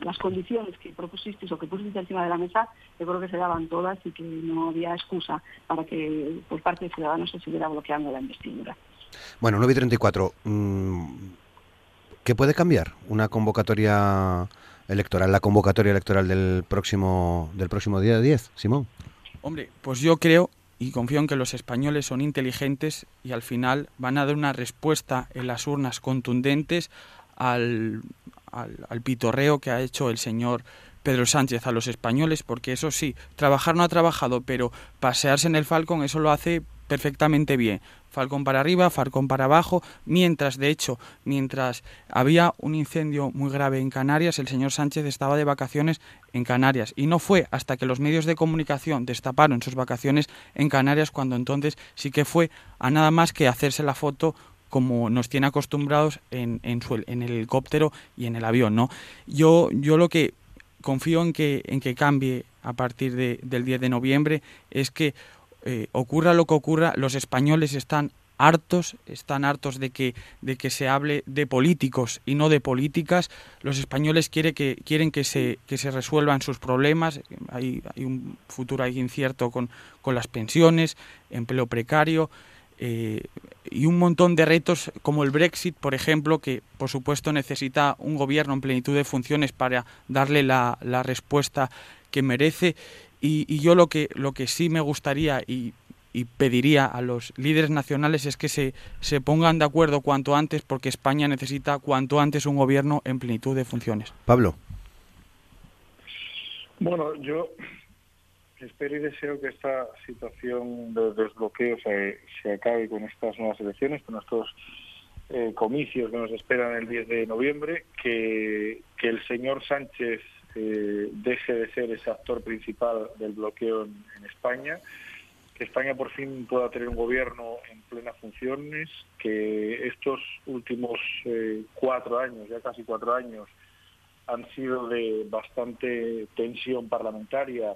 las condiciones que propusisteis o que pusisteis encima de la mesa, yo creo que se daban todas y que no había excusa para que por parte de Ciudadanos se siguiera bloqueando la investidura. Bueno, 9 y 34. Mm, ¿Qué puede cambiar una convocatoria electoral, la convocatoria electoral del próximo, del próximo día 10, Simón? Hombre, pues yo creo y confío en que los españoles son inteligentes y al final van a dar una respuesta en las urnas contundentes al, al, pitorreo que ha hecho el señor Pedro Sánchez a los españoles, porque eso sí, trabajar no ha trabajado, pero pasearse en el Falcon eso lo hace perfectamente bien. Falcon para arriba, Falcon para abajo, mientras, de hecho, mientras había un incendio muy grave en Canarias, el señor Sánchez estaba de vacaciones en Canarias. Y no fue hasta que los medios de comunicación destaparon sus vacaciones en Canarias cuando entonces sí que fue a nada más que hacerse la foto como nos tiene acostumbrados en, en, su, en el helicóptero y en el avión, ¿no? Yo, yo lo que confío en que, en que cambie a partir de, del 10 de noviembre es que eh, ocurra lo que ocurra, los españoles están hartos, están hartos de que, de que se hable de políticos y no de políticas. Los españoles quiere que, quieren que se, que se resuelvan sus problemas. Hay, un futuro ahí incierto con, con las pensiones, empleo precario. Eh, y un montón de retos como el Brexit, por ejemplo, que por supuesto necesita un gobierno en plenitud de funciones para darle la, respuesta que merece. Y, yo lo que, lo que sí me gustaría y, pediría a los líderes nacionales es que se, se pongan de acuerdo cuanto antes porque España necesita cuanto antes un gobierno en plenitud de funciones. Pablo. Bueno, yo espero y deseo que esta situación de desbloqueo se, se acabe con estas nuevas elecciones, con estos eh, comicios que nos esperan el 10 de noviembre, que, que el señor Sánchez eh, deje de ser ese actor principal del bloqueo en, España, que España por fin pueda tener un gobierno en plenas funciones, que estos últimos eh, cuatro años, ya casi cuatro años, han sido de bastante tensión parlamentaria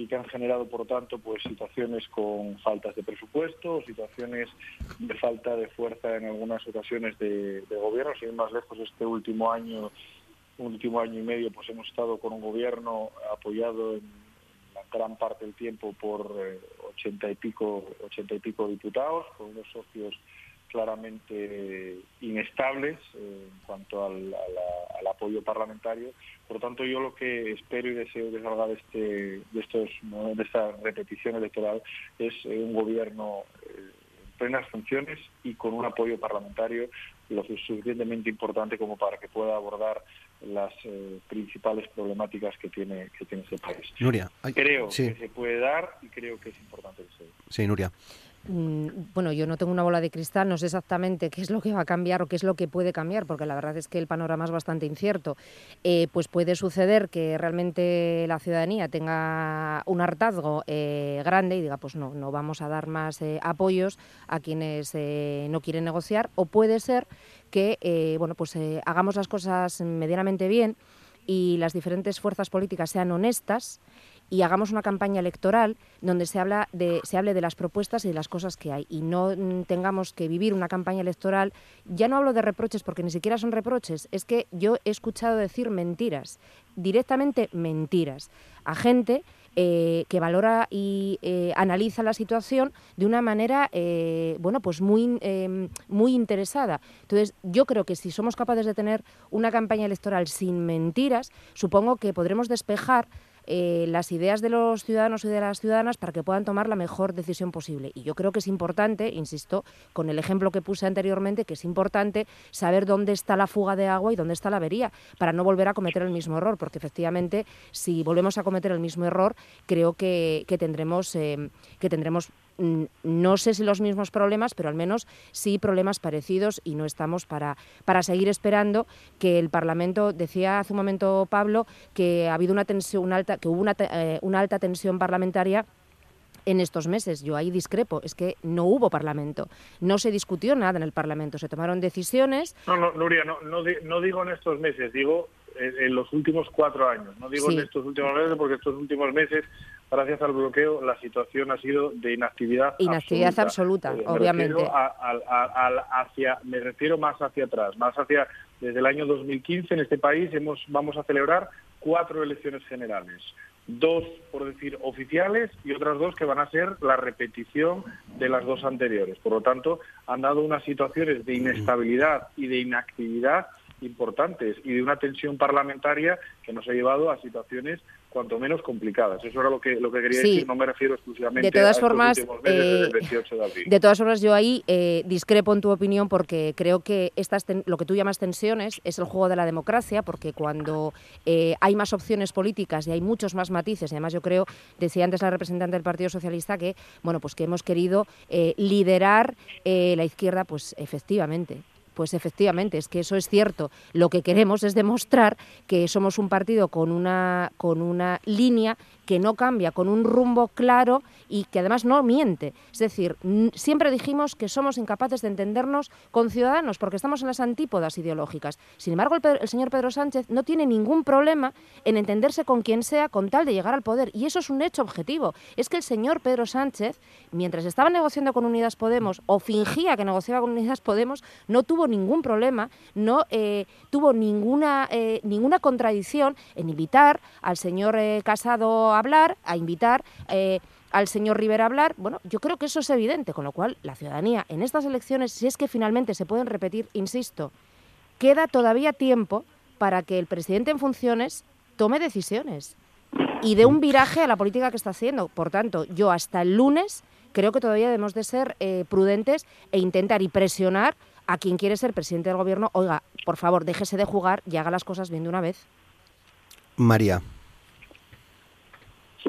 y que han generado, por tanto, pues situaciones con faltas de presupuesto, situaciones de falta de fuerza en algunas ocasiones de, gobierno. Sin ir más lejos, este último año, último año y medio, pues hemos estado con un gobierno apoyado en gran parte del tiempo por eh, ochenta y pico, ochenta y pico diputados, con unos socios claramente inestables eh, en cuanto al, apoyo parlamentario. Por lo tanto, yo lo que espero y deseo que salga de, este, de, estos, de esta repetición electoral es eh, un gobierno eh, en plenas funciones y con un apoyo parlamentario lo suficientemente importante como para que pueda abordar las eh, principales problemáticas que tiene que tiene ese país. Nuria, creo que se puede dar y creo que es importante que se dé. Sí, Nuria. Mm, bueno, yo no tengo una bola de cristal, no sé exactamente qué es lo que va a cambiar o qué es lo que puede cambiar, porque la verdad es que el panorama es bastante incierto. Eh, pues puede suceder que realmente la ciudadanía tenga un hartazgo eh, grande y diga, pues no, no vamos a dar más eh, apoyos a quienes no quieren negociar, o puede ser que bueno, pues, hagamos las cosas medianamente bien y las diferentes fuerzas políticas sean honestas y hagamos una campaña electoral donde se, habla de, se hable de las propuestas y de las cosas que hay. Y no mm, tengamos que vivir una campaña electoral. Ya no hablo de reproches porque ni siquiera son reproches, es que yo he escuchado decir mentiras, directamente mentiras, a gente eh, que valora y eh, analiza la situación de una manera eh, bueno pues muy em, muy interesada. Entonces yo creo que si somos capaces de tener una campaña electoral sin mentiras supongo que podremos despejar eh, las ideas de los ciudadanos y de las ciudadanas para que puedan tomar la mejor decisión posible. Y yo creo que es importante, insisto, con el ejemplo que puse anteriormente, que es importante saber dónde está la fuga de agua y dónde está la avería, para no volver a cometer el mismo error, porque efectivamente, si volvemos a cometer el mismo error, creo que, tendremos, eh, que tendremos no sé si los mismos problemas, pero al menos sí problemas parecidos y no estamos para, para seguir esperando que el Parlamento, decía hace un momento Pablo, que ha habido una tensión alta, que hubo una, eh, una alta tensión parlamentaria en estos meses. Yo ahí discrepo, es que no hubo Parlamento, no se discutió nada en el Parlamento, se tomaron decisiones. No, no, Nuria, no, no, digo en estos meses, digo en, los últimos cuatro años. No digo en estos últimos meses porque estos últimos meses gracias al bloqueo, la situación ha sido de inactividad. Inactividad absoluta, eh, obviamente. hacia, me refiero más hacia atrás, más hacia desde el año 2015 en este país hemos vamos a celebrar cuatro elecciones generales. Dos, por decir, oficiales y otras dos que van a ser la repetición de las dos anteriores. Por lo tanto, han dado unas situaciones de inestabilidad y de inactividad importantes y de una tensión parlamentaria que nos ha llevado a situaciones cuanto menos complicadas. Eso era lo que, lo que quería decir, no me refiero exclusivamente de todas a formas, meses eh, 28 de abril. De todas formas, yo ahí eh, discrepo en tu opinión porque creo que estas lo que tú llamas tensiones es el juego de la democracia, porque cuando eh, hay más opciones políticas y hay muchos más matices, y además yo creo, decía antes la representante del Partido Socialista, que bueno pues que hemos querido liderar la izquierda, pues efectivamente, pues efectivamente, es que eso es cierto. Lo que queremos es demostrar que somos un partido con una, con una línea que no cambia, con un rumbo claro y que además no miente. Es decir, siempre dijimos que somos incapaces de entendernos con ciudadanos porque estamos en las antípodas ideológicas. Sin embargo, el, señor Pedro Sánchez no tiene ningún problema en entenderse con quien sea con tal de llegar al poder. Y eso es un hecho objetivo. Es que el señor Pedro Sánchez, mientras estaba negociando con Unidas Podemos o fingía que negociaba con Unidas Podemos, no tuvo ningún problema, no eh, tuvo ninguna, eh, ninguna contradicción en invitar al señor eh, Casado hablar, a invitar eh, al señor Rivera a hablar. Bueno, yo creo que eso es evidente, con lo cual la ciudadanía en estas elecciones, si es que finalmente se pueden repetir, insisto, queda todavía tiempo para que el presidente en funciones tome decisiones y dé un viraje a la política que está haciendo. Por tanto, yo hasta el lunes creo que todavía debemos de ser eh, prudentes e intentar y presionar a quien quiere ser presidente del gobierno, oiga, por favor, déjese de jugar y haga las cosas bien de una vez. María.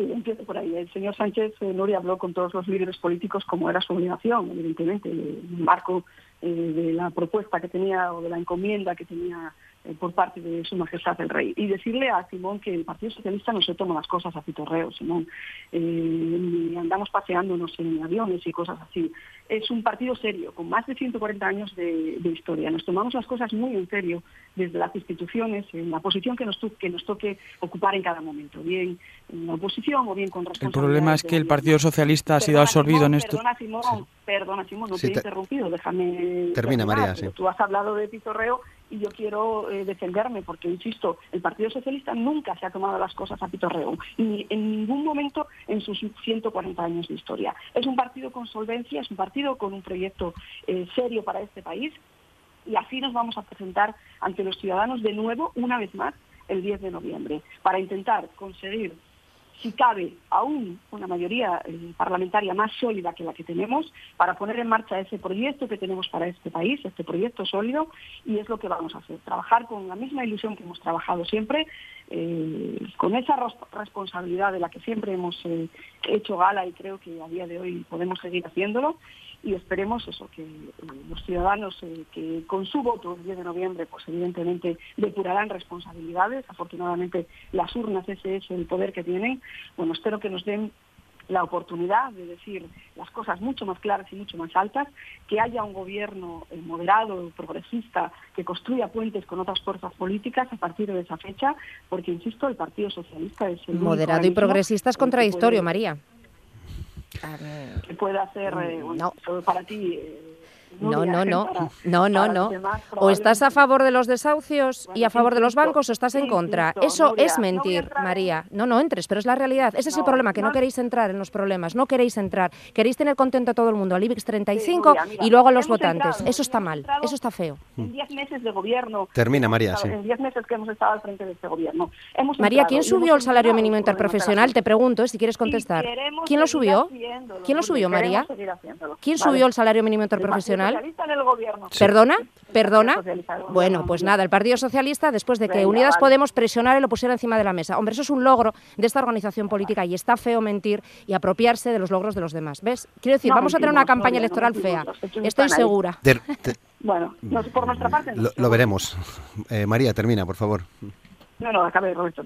Empiezo por ahí. El señor Sánchez eh, Nori habló con todos los líderes políticos como era su obligación, evidentemente, en el marco eh, de la propuesta que tenía o de la encomienda que tenía por parte de Su Majestad el Rey. Y decirle a Simón que el Partido Socialista no se toma las cosas a pitorreo, Simón. Eh, andamos paseándonos en aviones y cosas así. Es un partido serio, con más de 140 años de, historia. Nos tomamos las cosas muy en serio desde las instituciones, en la posición que nos, que nos toque ocupar en cada momento, bien en la oposición o bien con responsabilidad. El problema es que el Partido Socialista ha sido absorbido en esto. Perdona, Simón, perdona, Simón, no te, he interrumpido, déjame... Termina, María, sí. Tú has hablado de pitorreo y yo quiero eh, defenderme porque, insisto, el Partido Socialista nunca se ha tomado las cosas a pitorreo, ni en ningún momento en sus 140 años de historia. Es un partido con solvencia, es un partido con un proyecto eh, serio para este país y así nos vamos a presentar ante los ciudadanos de nuevo, una vez más, el 10 de noviembre, para intentar conseguir si cabe, aún una mayoría eh, parlamentaria más sólida que la que tenemos para poner en marcha ese proyecto que tenemos para este país, este proyecto sólido, y es lo que vamos a hacer, trabajar con la misma ilusión que hemos trabajado siempre, eh, con esa responsabilidad de la que siempre hemos eh, hecho gala y creo que a día de hoy podemos seguir haciéndolo, y esperemos eso, que los ciudadanos que con su voto el 10 de noviembre, pues evidentemente depurarán responsabilidades, afortunadamente las urnas ese es el poder que tienen, bueno, espero que nos den la oportunidad de decir las cosas mucho más claras y mucho más altas, que haya un gobierno eh, moderado, progresista, que construya puentes con otras fuerzas políticas a partir de esa fecha, porque, insisto, el Partido Socialista es el... Moderado y progresista es contradictorio, María. Que puede hacer, eh, no. para ti... Eh, no, no, no, no, no, no. O estás a favor de los desahucios y a favor de los bancos o estás en contra. Eso es mentir, María. No, no entres, pero es la realidad. Ese es el problema, que no queréis entrar en los problemas, no queréis entrar. Queréis tener contento a todo el mundo, al IBEX 35 y luego a los votantes. Eso está mal, eso está feo. En 10 meses de gobierno. Termina, María, sí. En 10 meses que hemos estado al frente de este gobierno. María, ¿quién subió el salario mínimo interprofesional? Te pregunto, eh, si quieres contestar. ¿Quién lo subió? ¿Quién lo subió, María? ¿Quién subió el salario mínimo interprofesional? ¿Perdona? ¿Perdona? Bueno, pues nada, el Partido Socialista, después de que Unidas Podemos presionar y lo pusiera encima de la mesa. Hombre, eso es un logro de esta organización política y está feo mentir y apropiarse de los logros de los demás. ¿Ves? Quiero decir, vamos a tener una campaña electoral fea. Estoy segura. [LAUGHS] bueno, por nuestra parte... Lo, veremos. Eh, María, termina, por favor. No, no, acabe, Roberto.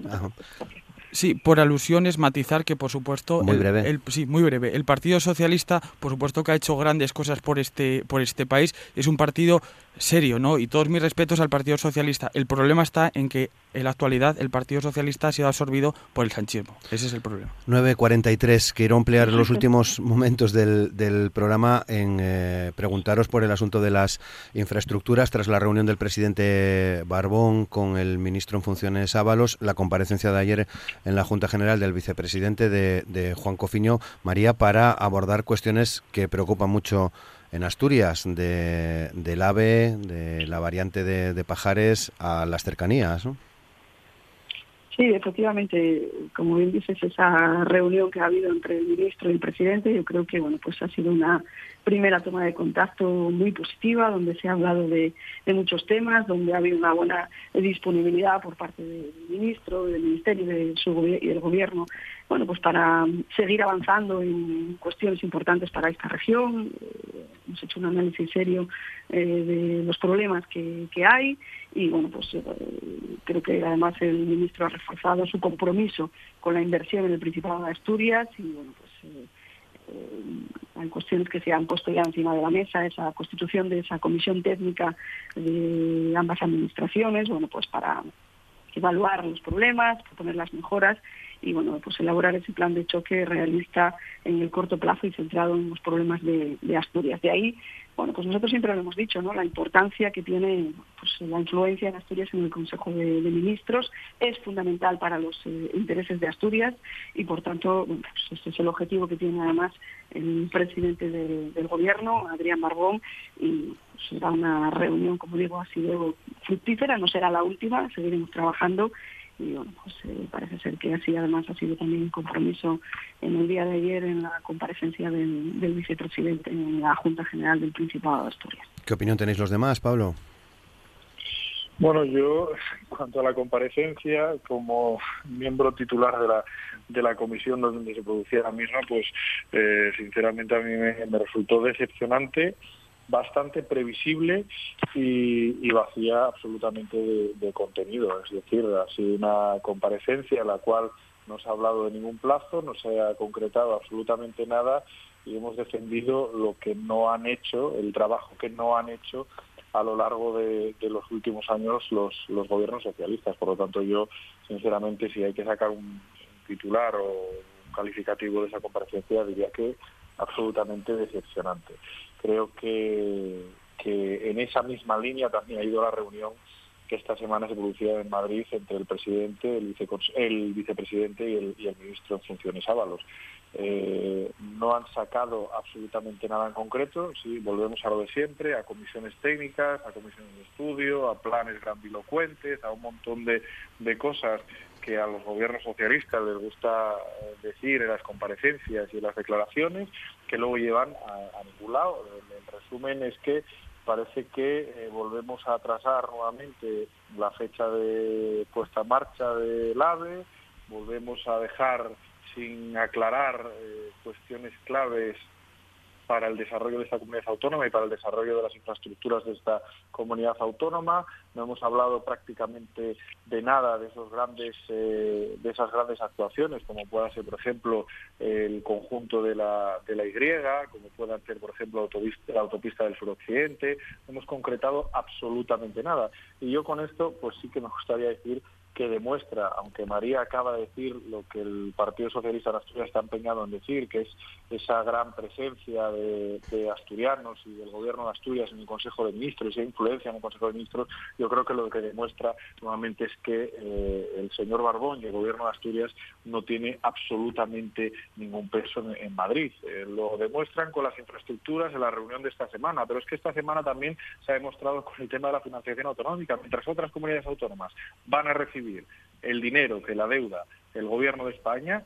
Sí, por alusiones, matizar que, por supuesto... Muy breve. El, sí, muy breve. El Partido Socialista, por supuesto que ha hecho grandes cosas por este, por este país. Es un partido serio, ¿no? Y todos mis respetos al Partido Socialista. El problema está en que en la actualidad el Partido Socialista ha sido absorbido por el sanchismo. Ese es el problema. 9.43. Quiero emplear los últimos momentos del, del programa en eh, preguntaros por el asunto de las infraestructuras tras la reunión del presidente Barbón con el ministro en funciones Ábalos, la comparecencia de ayer en la Junta General del vicepresidente de, de Juan Cofiño, María, para abordar cuestiones que preocupan mucho en Asturias, de, del AVE, de la variante de, de Pajares a las cercanías. ¿no? Sí, efectivamente, como bien dices, esa reunión que ha habido entre el ministro y el presidente, yo creo que bueno, pues ha sido una primera toma de contacto muy positiva, donde se ha hablado de, muchos temas, donde ha habido una buena disponibilidad por parte del ministro, del ministerio de su, y del gobierno, bueno, pues para seguir avanzando en cuestiones importantes para esta región. Hemos hecho un análisis serio eh, de los problemas que, hay y bueno, pues eh, creo que además el ministro ha reforzado su compromiso con la inversión en el Principado de Asturias y bueno, pues eh, hay cuestiones que se han puesto ya encima de la mesa, esa constitución de esa comisión técnica de ambas administraciones, bueno, pues para evaluar los problemas, proponer las mejoras y bueno, pues elaborar ese plan de choque realista en el corto plazo y centrado en los problemas de Asturias. De ahí bueno, pues nosotros siempre lo hemos dicho, ¿no? La importancia que tiene pues, la influencia en Asturias en el Consejo de, Ministros es fundamental para los eh, intereses de Asturias y, por tanto, pues ese es el objetivo que tiene además el presidente del Gobierno, Adrián Barbón, y será una reunión, como digo, ha sido fructífera, no será la última, seguiremos trabajando y bueno, pues eh, parece ser que así además ha sido también un compromiso en el día de ayer en la comparecencia del, vicepresidente en la Junta General del Principado de Asturias. ¿Qué opinión tenéis los demás, Pablo? Bueno, yo, en cuanto a la comparecencia, como miembro titular de la, de la comisión donde se producía la misma, pues eh, sinceramente a mí me resultó decepcionante bastante previsible y, vacía absolutamente de, contenido. Es decir, ha sido una comparecencia en la cual no se ha hablado de ningún plazo, no se ha concretado absolutamente nada y hemos defendido lo que no han hecho, el trabajo que no han hecho a lo largo de, los últimos años los, los gobiernos socialistas. Por lo tanto, yo, sinceramente, si hay que sacar un titular o un calificativo de esa comparecencia, diría que absolutamente decepcionante creo que, que en esa misma línea también ha ido la reunión que esta semana se producía en Madrid entre el presidente, el, el vicepresidente y el, y el, ministro en funciones Ábalos. Eh, no han sacado absolutamente nada en concreto, sí, volvemos a lo de siempre, a comisiones técnicas, a comisiones de estudio, a planes grandilocuentes, a un montón de, de cosas que a los gobiernos socialistas les gusta eh, decir en las comparecencias y las declaraciones, que luego llevan a, ningún lado. El, resumen es que parece que eh, volvemos a atrasar nuevamente la fecha de puesta en marcha del AVE, volvemos a dejar sin aclarar eh, cuestiones claves para el desarrollo de esta comunidad autónoma y para el desarrollo de las infraestructuras de esta comunidad autónoma. No hemos hablado prácticamente de nada de esos grandes, eh, de esas grandes actuaciones, como pueda ser, por ejemplo, el conjunto de la, de la Y, como pueda ser, por ejemplo, la autopista del suroccidente. No hemos concretado absolutamente nada. Y yo con esto, pues sí que me gustaría decir que demuestra, aunque María acaba de decir lo que el Partido Socialista de Asturias está empeñado en decir, que es esa gran presencia de, asturianos y del Gobierno de Asturias en el Consejo de Ministros esa influencia en el Consejo de Ministros, yo creo que lo que demuestra nuevamente es que eh, el señor Barbón y el Gobierno de Asturias no tiene absolutamente ningún peso en, Madrid. Eh, lo demuestran con las infraestructuras en la reunión de esta semana, pero es que esta semana también se ha demostrado con el tema de la financiación autonómica, mientras otras comunidades autónomas van a recibir el dinero que la deuda el gobierno de España,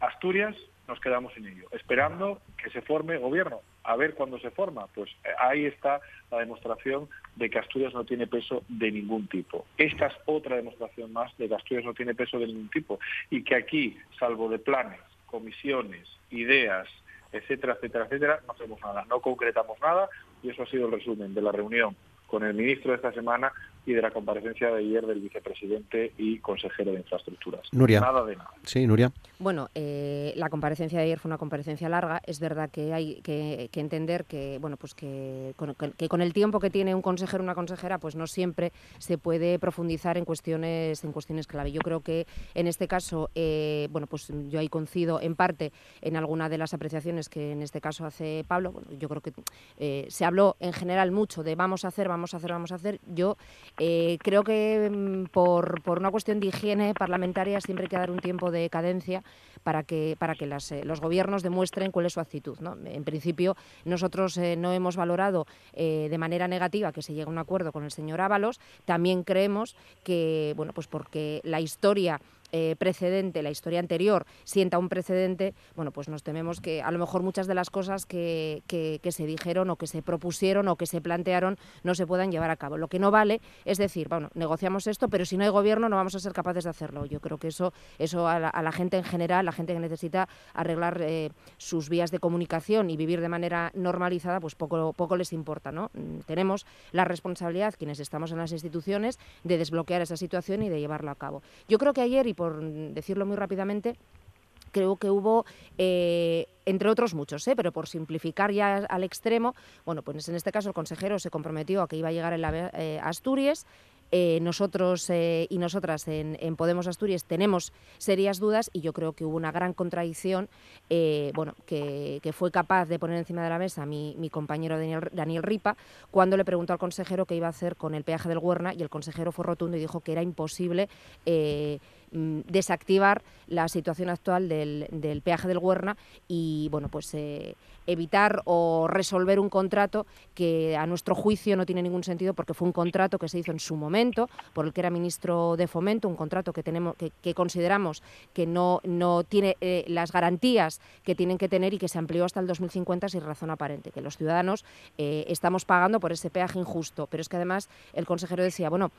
Asturias nos quedamos en ello, esperando que se forme gobierno. A ver cuándo se forma. Pues eh, ahí está la demostración de que Asturias no tiene peso de ningún tipo. Esta es otra demostración más de que Asturias no tiene peso de ningún tipo y que aquí, salvo de planes, comisiones, ideas, etcétera, etcétera, etcétera, no hacemos nada, no concretamos nada y eso ha sido el resumen de la reunión con el ministro de esta semana y de la comparecencia de ayer del vicepresidente y consejero de Infraestructuras. Nuria. Nada de nada. Sí, Nuria. Bueno, eh, la comparecencia de ayer fue una comparecencia larga. Es verdad que hay que, entender que, bueno, pues que con, que con, el tiempo que tiene un consejero o una consejera, pues no siempre se puede profundizar en cuestiones, en cuestiones clave. Yo creo que en este caso, eh, bueno, pues yo ahí coincido en parte en alguna de las apreciaciones que en este caso hace Pablo. Bueno, yo creo que eh, se habló en general mucho de vamos a hacer, vamos a hacer, vamos a hacer. Yo eh, creo que mm, por, por, una cuestión de higiene parlamentaria siempre hay que dar un tiempo de cadencia para que, para que las, eh, los gobiernos demuestren cuál es su actitud. ¿no? En principio, nosotros eh, no hemos valorado de manera negativa que se llegue a un acuerdo con el señor Ábalos. También creemos que, bueno, pues porque la historia eh, precedente, la historia anterior, sienta un precedente, bueno, pues nos tememos que a lo mejor muchas de las cosas que, que, se dijeron o que se propusieron o que se plantearon no se puedan llevar a cabo. Lo que no vale es decir, bueno, negociamos esto, pero si no hay gobierno no vamos a ser capaces de hacerlo. Yo creo que eso, eso a la, gente en general, la gente que necesita arreglar eh, sus vías de comunicación y vivir de manera normalizada, pues poco, poco les importa, ¿no? Mm, tenemos la responsabilidad, quienes estamos en las instituciones, de desbloquear esa situación y de llevarlo a cabo. Yo creo que ayer, y por por decirlo muy rápidamente, creo que hubo, eh, entre otros muchos, ¿eh? pero por simplificar ya al extremo, bueno, pues en este caso el consejero se comprometió a que iba a llegar en eh, Asturias, nosotros y nosotras en, Podemos Asturias tenemos serias dudas y yo creo que hubo una gran contradicción bueno, que, fue capaz de poner encima de la mesa mi, mi compañero Daniel, Ripa cuando le preguntó al consejero qué iba a hacer con el peaje del Huerna y el consejero fue rotundo y dijo que era imposible desactivar la situación actual del, peaje del Huerna y bueno pues evitar o resolver un contrato que a nuestro juicio no tiene ningún sentido porque fue un contrato que se hizo en su momento por el que era ministro de Fomento, un contrato que tenemos que, consideramos que no, no tiene eh, las garantías que tienen que tener y que se amplió hasta el 2050 sin razón aparente, que los ciudadanos eh, estamos pagando por ese peaje injusto, pero es que además el consejero decía, bueno,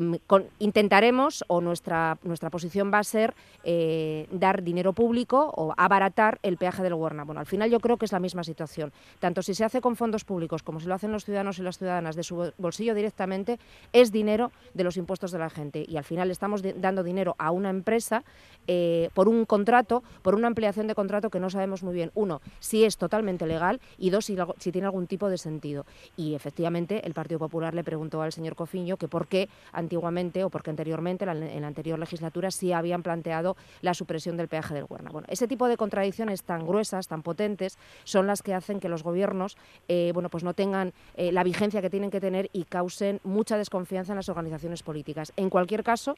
Mm, intentaremos o nuestra, nuestra posición va a ser eh, dar dinero público o abaratar el peaje del Huerna. Bueno, al final yo creo que es la misma situación. Tanto si se hace con fondos públicos como si lo hacen los ciudadanos y las ciudadanas de su bolsillo directamente, es dinero de los impuestos de la gente. Y al final estamos dando dinero a una empresa eh, por un contrato, por una ampliación de contrato que no sabemos muy bien, uno, si es totalmente legal y dos, si, si tiene algún tipo de sentido. Y efectivamente el Partido Popular le preguntó al señor Cofiño que por qué antiguamente o porque anteriormente, en la anterior legislatura, sí habían planteado la supresión del peaje del Huerna. Bueno, ese tipo de contradicciones tan gruesas, tan potentes, son las que hacen que los gobiernos eh, bueno, pues no tengan eh, la vigencia que tienen que tener y causen mucha desconfianza en las organizaciones políticas. En cualquier caso,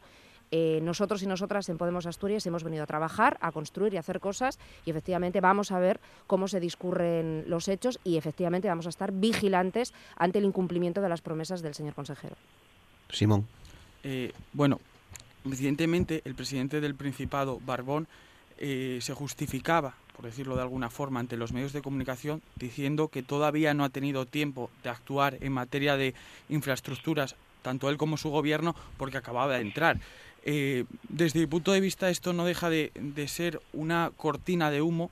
eh, nosotros y nosotras en Podemos Asturias hemos venido a trabajar, a construir y a hacer cosas y efectivamente vamos a ver cómo se discurren los hechos y efectivamente vamos a estar vigilantes ante el incumplimiento de las promesas del señor consejero. Simón. Eh, bueno, Recientemente, el presidente del Principado, Barbón, eh, se justificaba, por decirlo de alguna forma, ante los medios de comunicación, diciendo que todavía no ha tenido tiempo de actuar en materia de infraestructuras, tanto él como su gobierno, porque acababa de entrar. Eh, desde mi punto de vista, esto no deja de, ser una cortina de humo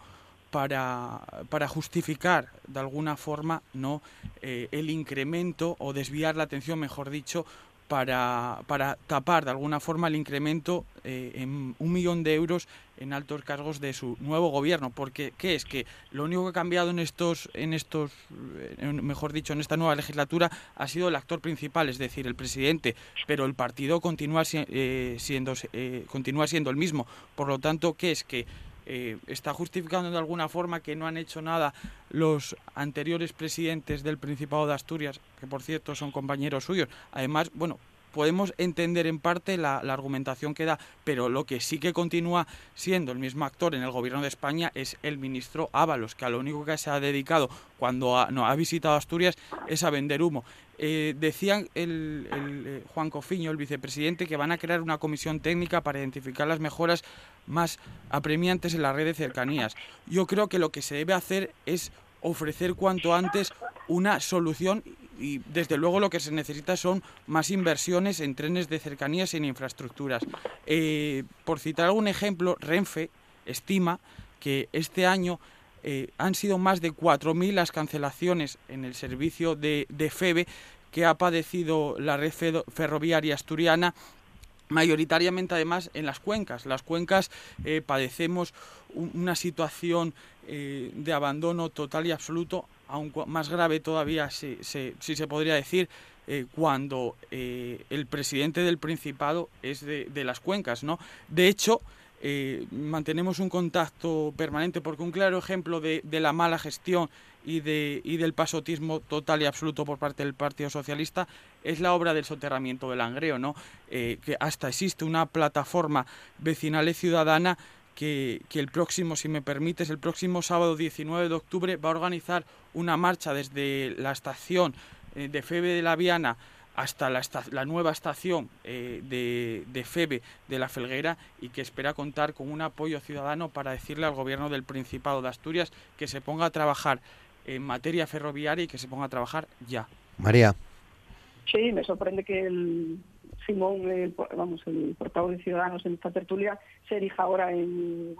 para, para, justificar de alguna forma no el incremento o desviar la atención, mejor dicho, para, para tapar de alguna forma el incremento eh, en un millón de euros en altos cargos de su nuevo gobierno. Porque, ¿qué es? Que lo único que ha cambiado en estos, en estos mejor dicho, en esta nueva legislatura ha sido el actor principal, es decir, el presidente, pero el partido continúa, eh, siendo, eh, continúa siendo el mismo. Por lo tanto, ¿qué es? Que está justificando de alguna forma que no han hecho nada los anteriores presidentes del Principado de Asturias, que por cierto son compañeros suyos. Además, bueno, podemos entender en parte la, argumentación que da, pero lo que sí que continúa siendo el mismo actor en el gobierno de España es el ministro Ábalos, que a lo único que se ha dedicado cuando ha, ha visitado Asturias es a vender humo. Eh, decían el, eh, Juan Cofiño, el vicepresidente, que van a crear una comisión técnica para identificar las mejoras más apremiantes en la red de cercanías. Yo creo que lo que se debe hacer es ofrecer cuanto antes una solución y desde luego lo que se necesita son más inversiones en trenes de cercanías y en infraestructuras. Eh, por citar algún ejemplo, Renfe estima que este año eh, han sido más de 4.000 las cancelaciones en el servicio de, FEBE que ha padecido la red ferroviaria asturiana mayoritariamente además en las cuencas. Las cuencas eh, padecemos una situación de abandono total y absoluto aún más grave todavía, si, se podría decir, eh, cuando eh, el presidente del Principado es de, las cuencas. ¿no? De hecho, eh, mantenemos un contacto permanente porque un claro ejemplo de, la mala gestión y del pasotismo total y absoluto por parte del Partido Socialista es la obra del soterramiento del Langreo, ¿no? que hasta existe una plataforma vecinal y ciudadana que, el próximo, si me permites, el próximo sábado 19 de octubre va a organizar una marcha desde la estación eh, de Febe de la Viana hasta la, la nueva estación eh, de, de, Febe de la Felguera y que espera contar con un apoyo ciudadano para decirle al gobierno del Principado de Asturias que se ponga a trabajar en materia ferroviaria y que se ponga a trabajar ya. María. Sí, me sorprende que el, Simón, el, vamos, el portavoz de Ciudadanos en esta tertulia, se erija ahora en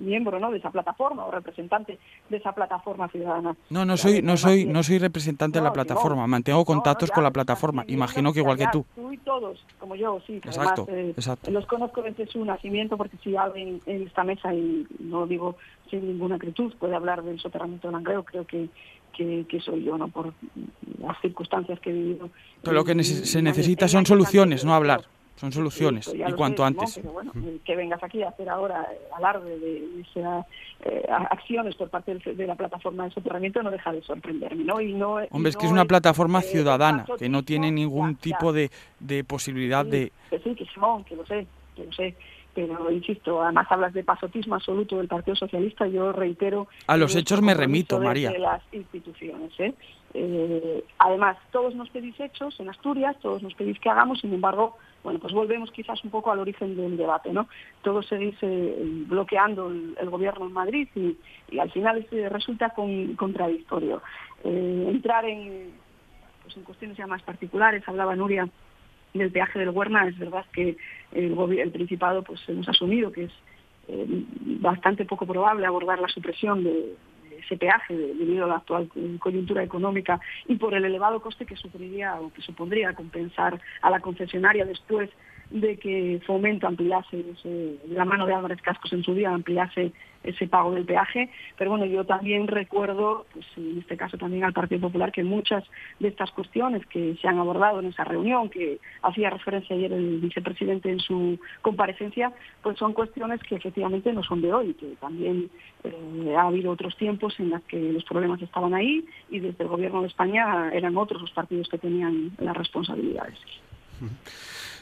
miembro ¿no? de esa plataforma o representante de esa plataforma ciudadana. No, no soy, no soy, no soy representante de la plataforma, mantengo contactos con la plataforma, imagino que igual que tú. Tú y todos, como yo, sí, exacto, además, exacto. los conozco desde su nacimiento porque si alguien en esta mesa, y no digo sin ninguna acritud, puede hablar del soterramiento de Langreo, creo que que, soy yo, ¿no? Por las circunstancias que he vivido. Pero lo que se necesita son soluciones, no hablar. Son soluciones, y cuanto antes. que vengas aquí a hacer ahora alarde de, esas eh, acciones por parte de la plataforma de soterramiento no deja de sorprenderme. ¿no? Y no Hombre, es que es una plataforma ciudadana, que no tiene ningún tipo de, de posibilidad de... sí, que Simón, que lo sé, que lo sé pero insisto, además hablas de pasotismo absoluto del Partido Socialista, yo reitero... A los hechos me remito, María. De las instituciones, ¿eh? Eh, además, todos nos pedís hechos en Asturias, todos nos pedís que hagamos, sin embargo, bueno, pues volvemos quizás un poco al origen del debate, ¿no? Todos seguís eh, bloqueando el, gobierno en Madrid y, al final resulta contradictorio. entrar en, pues en cuestiones ya más particulares, hablaba Nuria del peaje del Huerna, es verdad que el, Principado pues hemos asumido que es eh, bastante poco probable abordar la supresión de, ese peaje debido a la actual coyuntura económica y por el elevado coste que sufriría o que supondría compensar a la concesionaria después de que Fomento ampliase la mano de Álvarez Cascos en su día ampliase ese pago del peaje, pero bueno, yo también recuerdo, pues en este caso también al Partido Popular, que muchas de estas cuestiones que se han abordado en esa reunión, que hacía referencia ayer el vicepresidente en su comparecencia, pues son cuestiones que efectivamente no son de hoy, que también eh, ha habido otros tiempos en los que los problemas estaban ahí y desde el Gobierno de España eran otros los partidos que tenían las responsabilidades.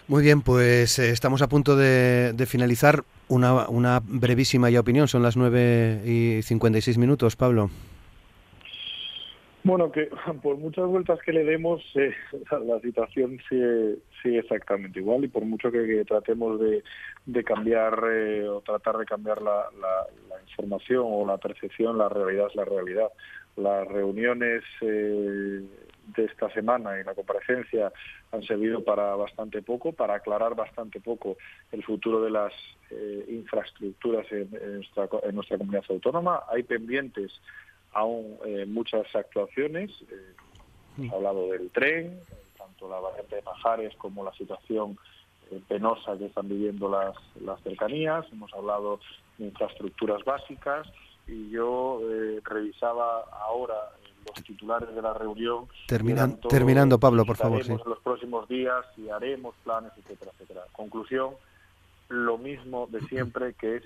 Muy bien, pues eh, estamos a punto de, finalizar. Una, una, brevísima ya opinión, son las 9 y 56 minutos, Pablo. Bueno, que [LAUGHS] por muchas vueltas que le demos, eh, [LAUGHS] la situación sigue, exactamente igual y por mucho que, tratemos de, de cambiar eh, o tratar de cambiar la, la, información o la percepción, la realidad es la realidad. Las reuniones eh, de esta semana y la comparecencia han servido para bastante poco, para aclarar bastante poco el futuro de las infraestructuras en, nuestra, en nuestra comunidad autónoma. Hay pendientes aún eh, muchas actuaciones. Eh, hemos hablado del tren, tanto la variante de Pajares como la situación eh, penosa que están viviendo las, las cercanías. Hemos hablado de infraestructuras básicas y yo revisaba ahora los titulares de la reunión. terminando, Pablo, por favor. Sí. En los próximos días y haremos planes, etcétera, etcétera. Conclusión, lo mismo de siempre, que es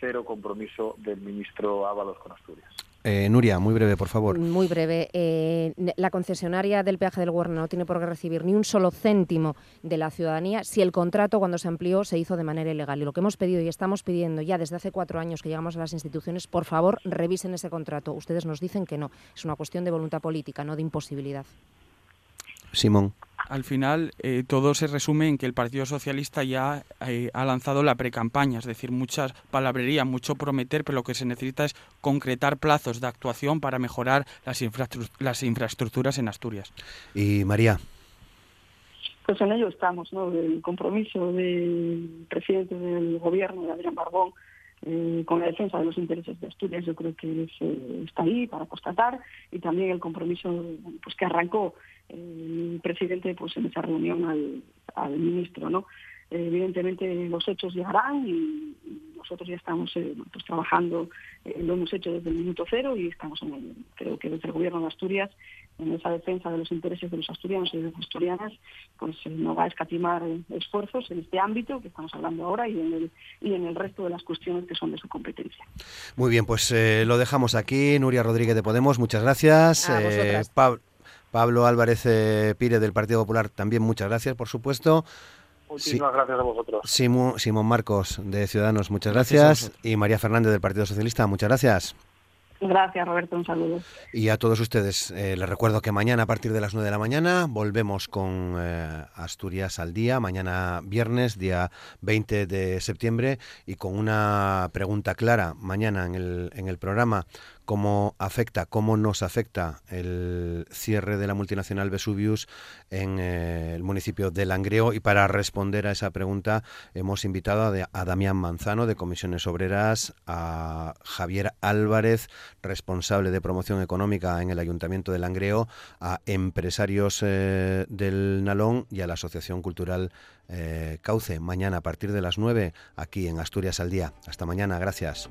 cero compromiso del ministro Ábalos con Asturias. Eh, Nuria, muy breve, por favor. Muy breve. Eh, la concesionaria del peaje del Guarna no tiene por qué recibir ni un solo céntimo de la ciudadanía si el contrato, cuando se amplió, se hizo de manera ilegal. Y lo que hemos pedido y estamos pidiendo ya desde hace cuatro años que llegamos a las instituciones, por favor, revisen ese contrato. Ustedes nos dicen que no. Es una cuestión de voluntad política, no de imposibilidad. Simón. Al final, eh, todo se resume en que el Partido Socialista ya eh, ha lanzado la precampaña, es decir, muchas palabrerías, mucho prometer, pero lo que se necesita es concretar plazos de actuación para mejorar las, las infraestructuras en Asturias. Y María. Pues en ello estamos, ¿no? El compromiso del presidente del gobierno, de Adrián Barbón, eh, con la defensa de los intereses de Asturias, yo creo que está ahí para constatar y también el compromiso pues que arrancó el presidente pues en esa reunión al, ministro, ¿no? evidentemente los hechos llegarán y, nosotros ya estamos eh, pues, trabajando, eh, lo hemos hecho desde el minuto cero y estamos en creo que desde el gobierno de Asturias en esa defensa de los intereses de los asturianos y de las asturianas, pues eh, no va a escatimar esfuerzos en este ámbito que estamos hablando ahora y en el, y en el resto de las cuestiones que son de su competencia. Muy bien, pues lo dejamos aquí. Nuria Rodríguez de Podemos, muchas gracias. Pablo Álvarez Pire del Partido Popular, también muchas gracias, por supuesto. Muchísimas gracias a vosotros. Simón Marcos de Ciudadanos, muchas gracias. Y María Fernández del Partido Socialista, muchas gracias. Gracias, Roberto. Un saludo. Y a todos ustedes, eh, les recuerdo que mañana a partir de las 9 de la mañana volvemos con eh, Asturias al día, mañana viernes, día 20 de septiembre, y con una pregunta clara mañana en el, en el programa cómo afecta, cómo nos afecta el cierre de la multinacional Vesuvius en eh, el municipio de Langreo. Y para responder a esa pregunta hemos invitado a, Damián Manzano de Comisiones Obreras, a Javier Álvarez, responsable de promoción económica en el Ayuntamiento de Langreo, a empresarios eh, del Nalón y a la Asociación Cultural eh, Cauce. Mañana a partir de las 9 aquí en Asturias al Día. Hasta mañana, gracias.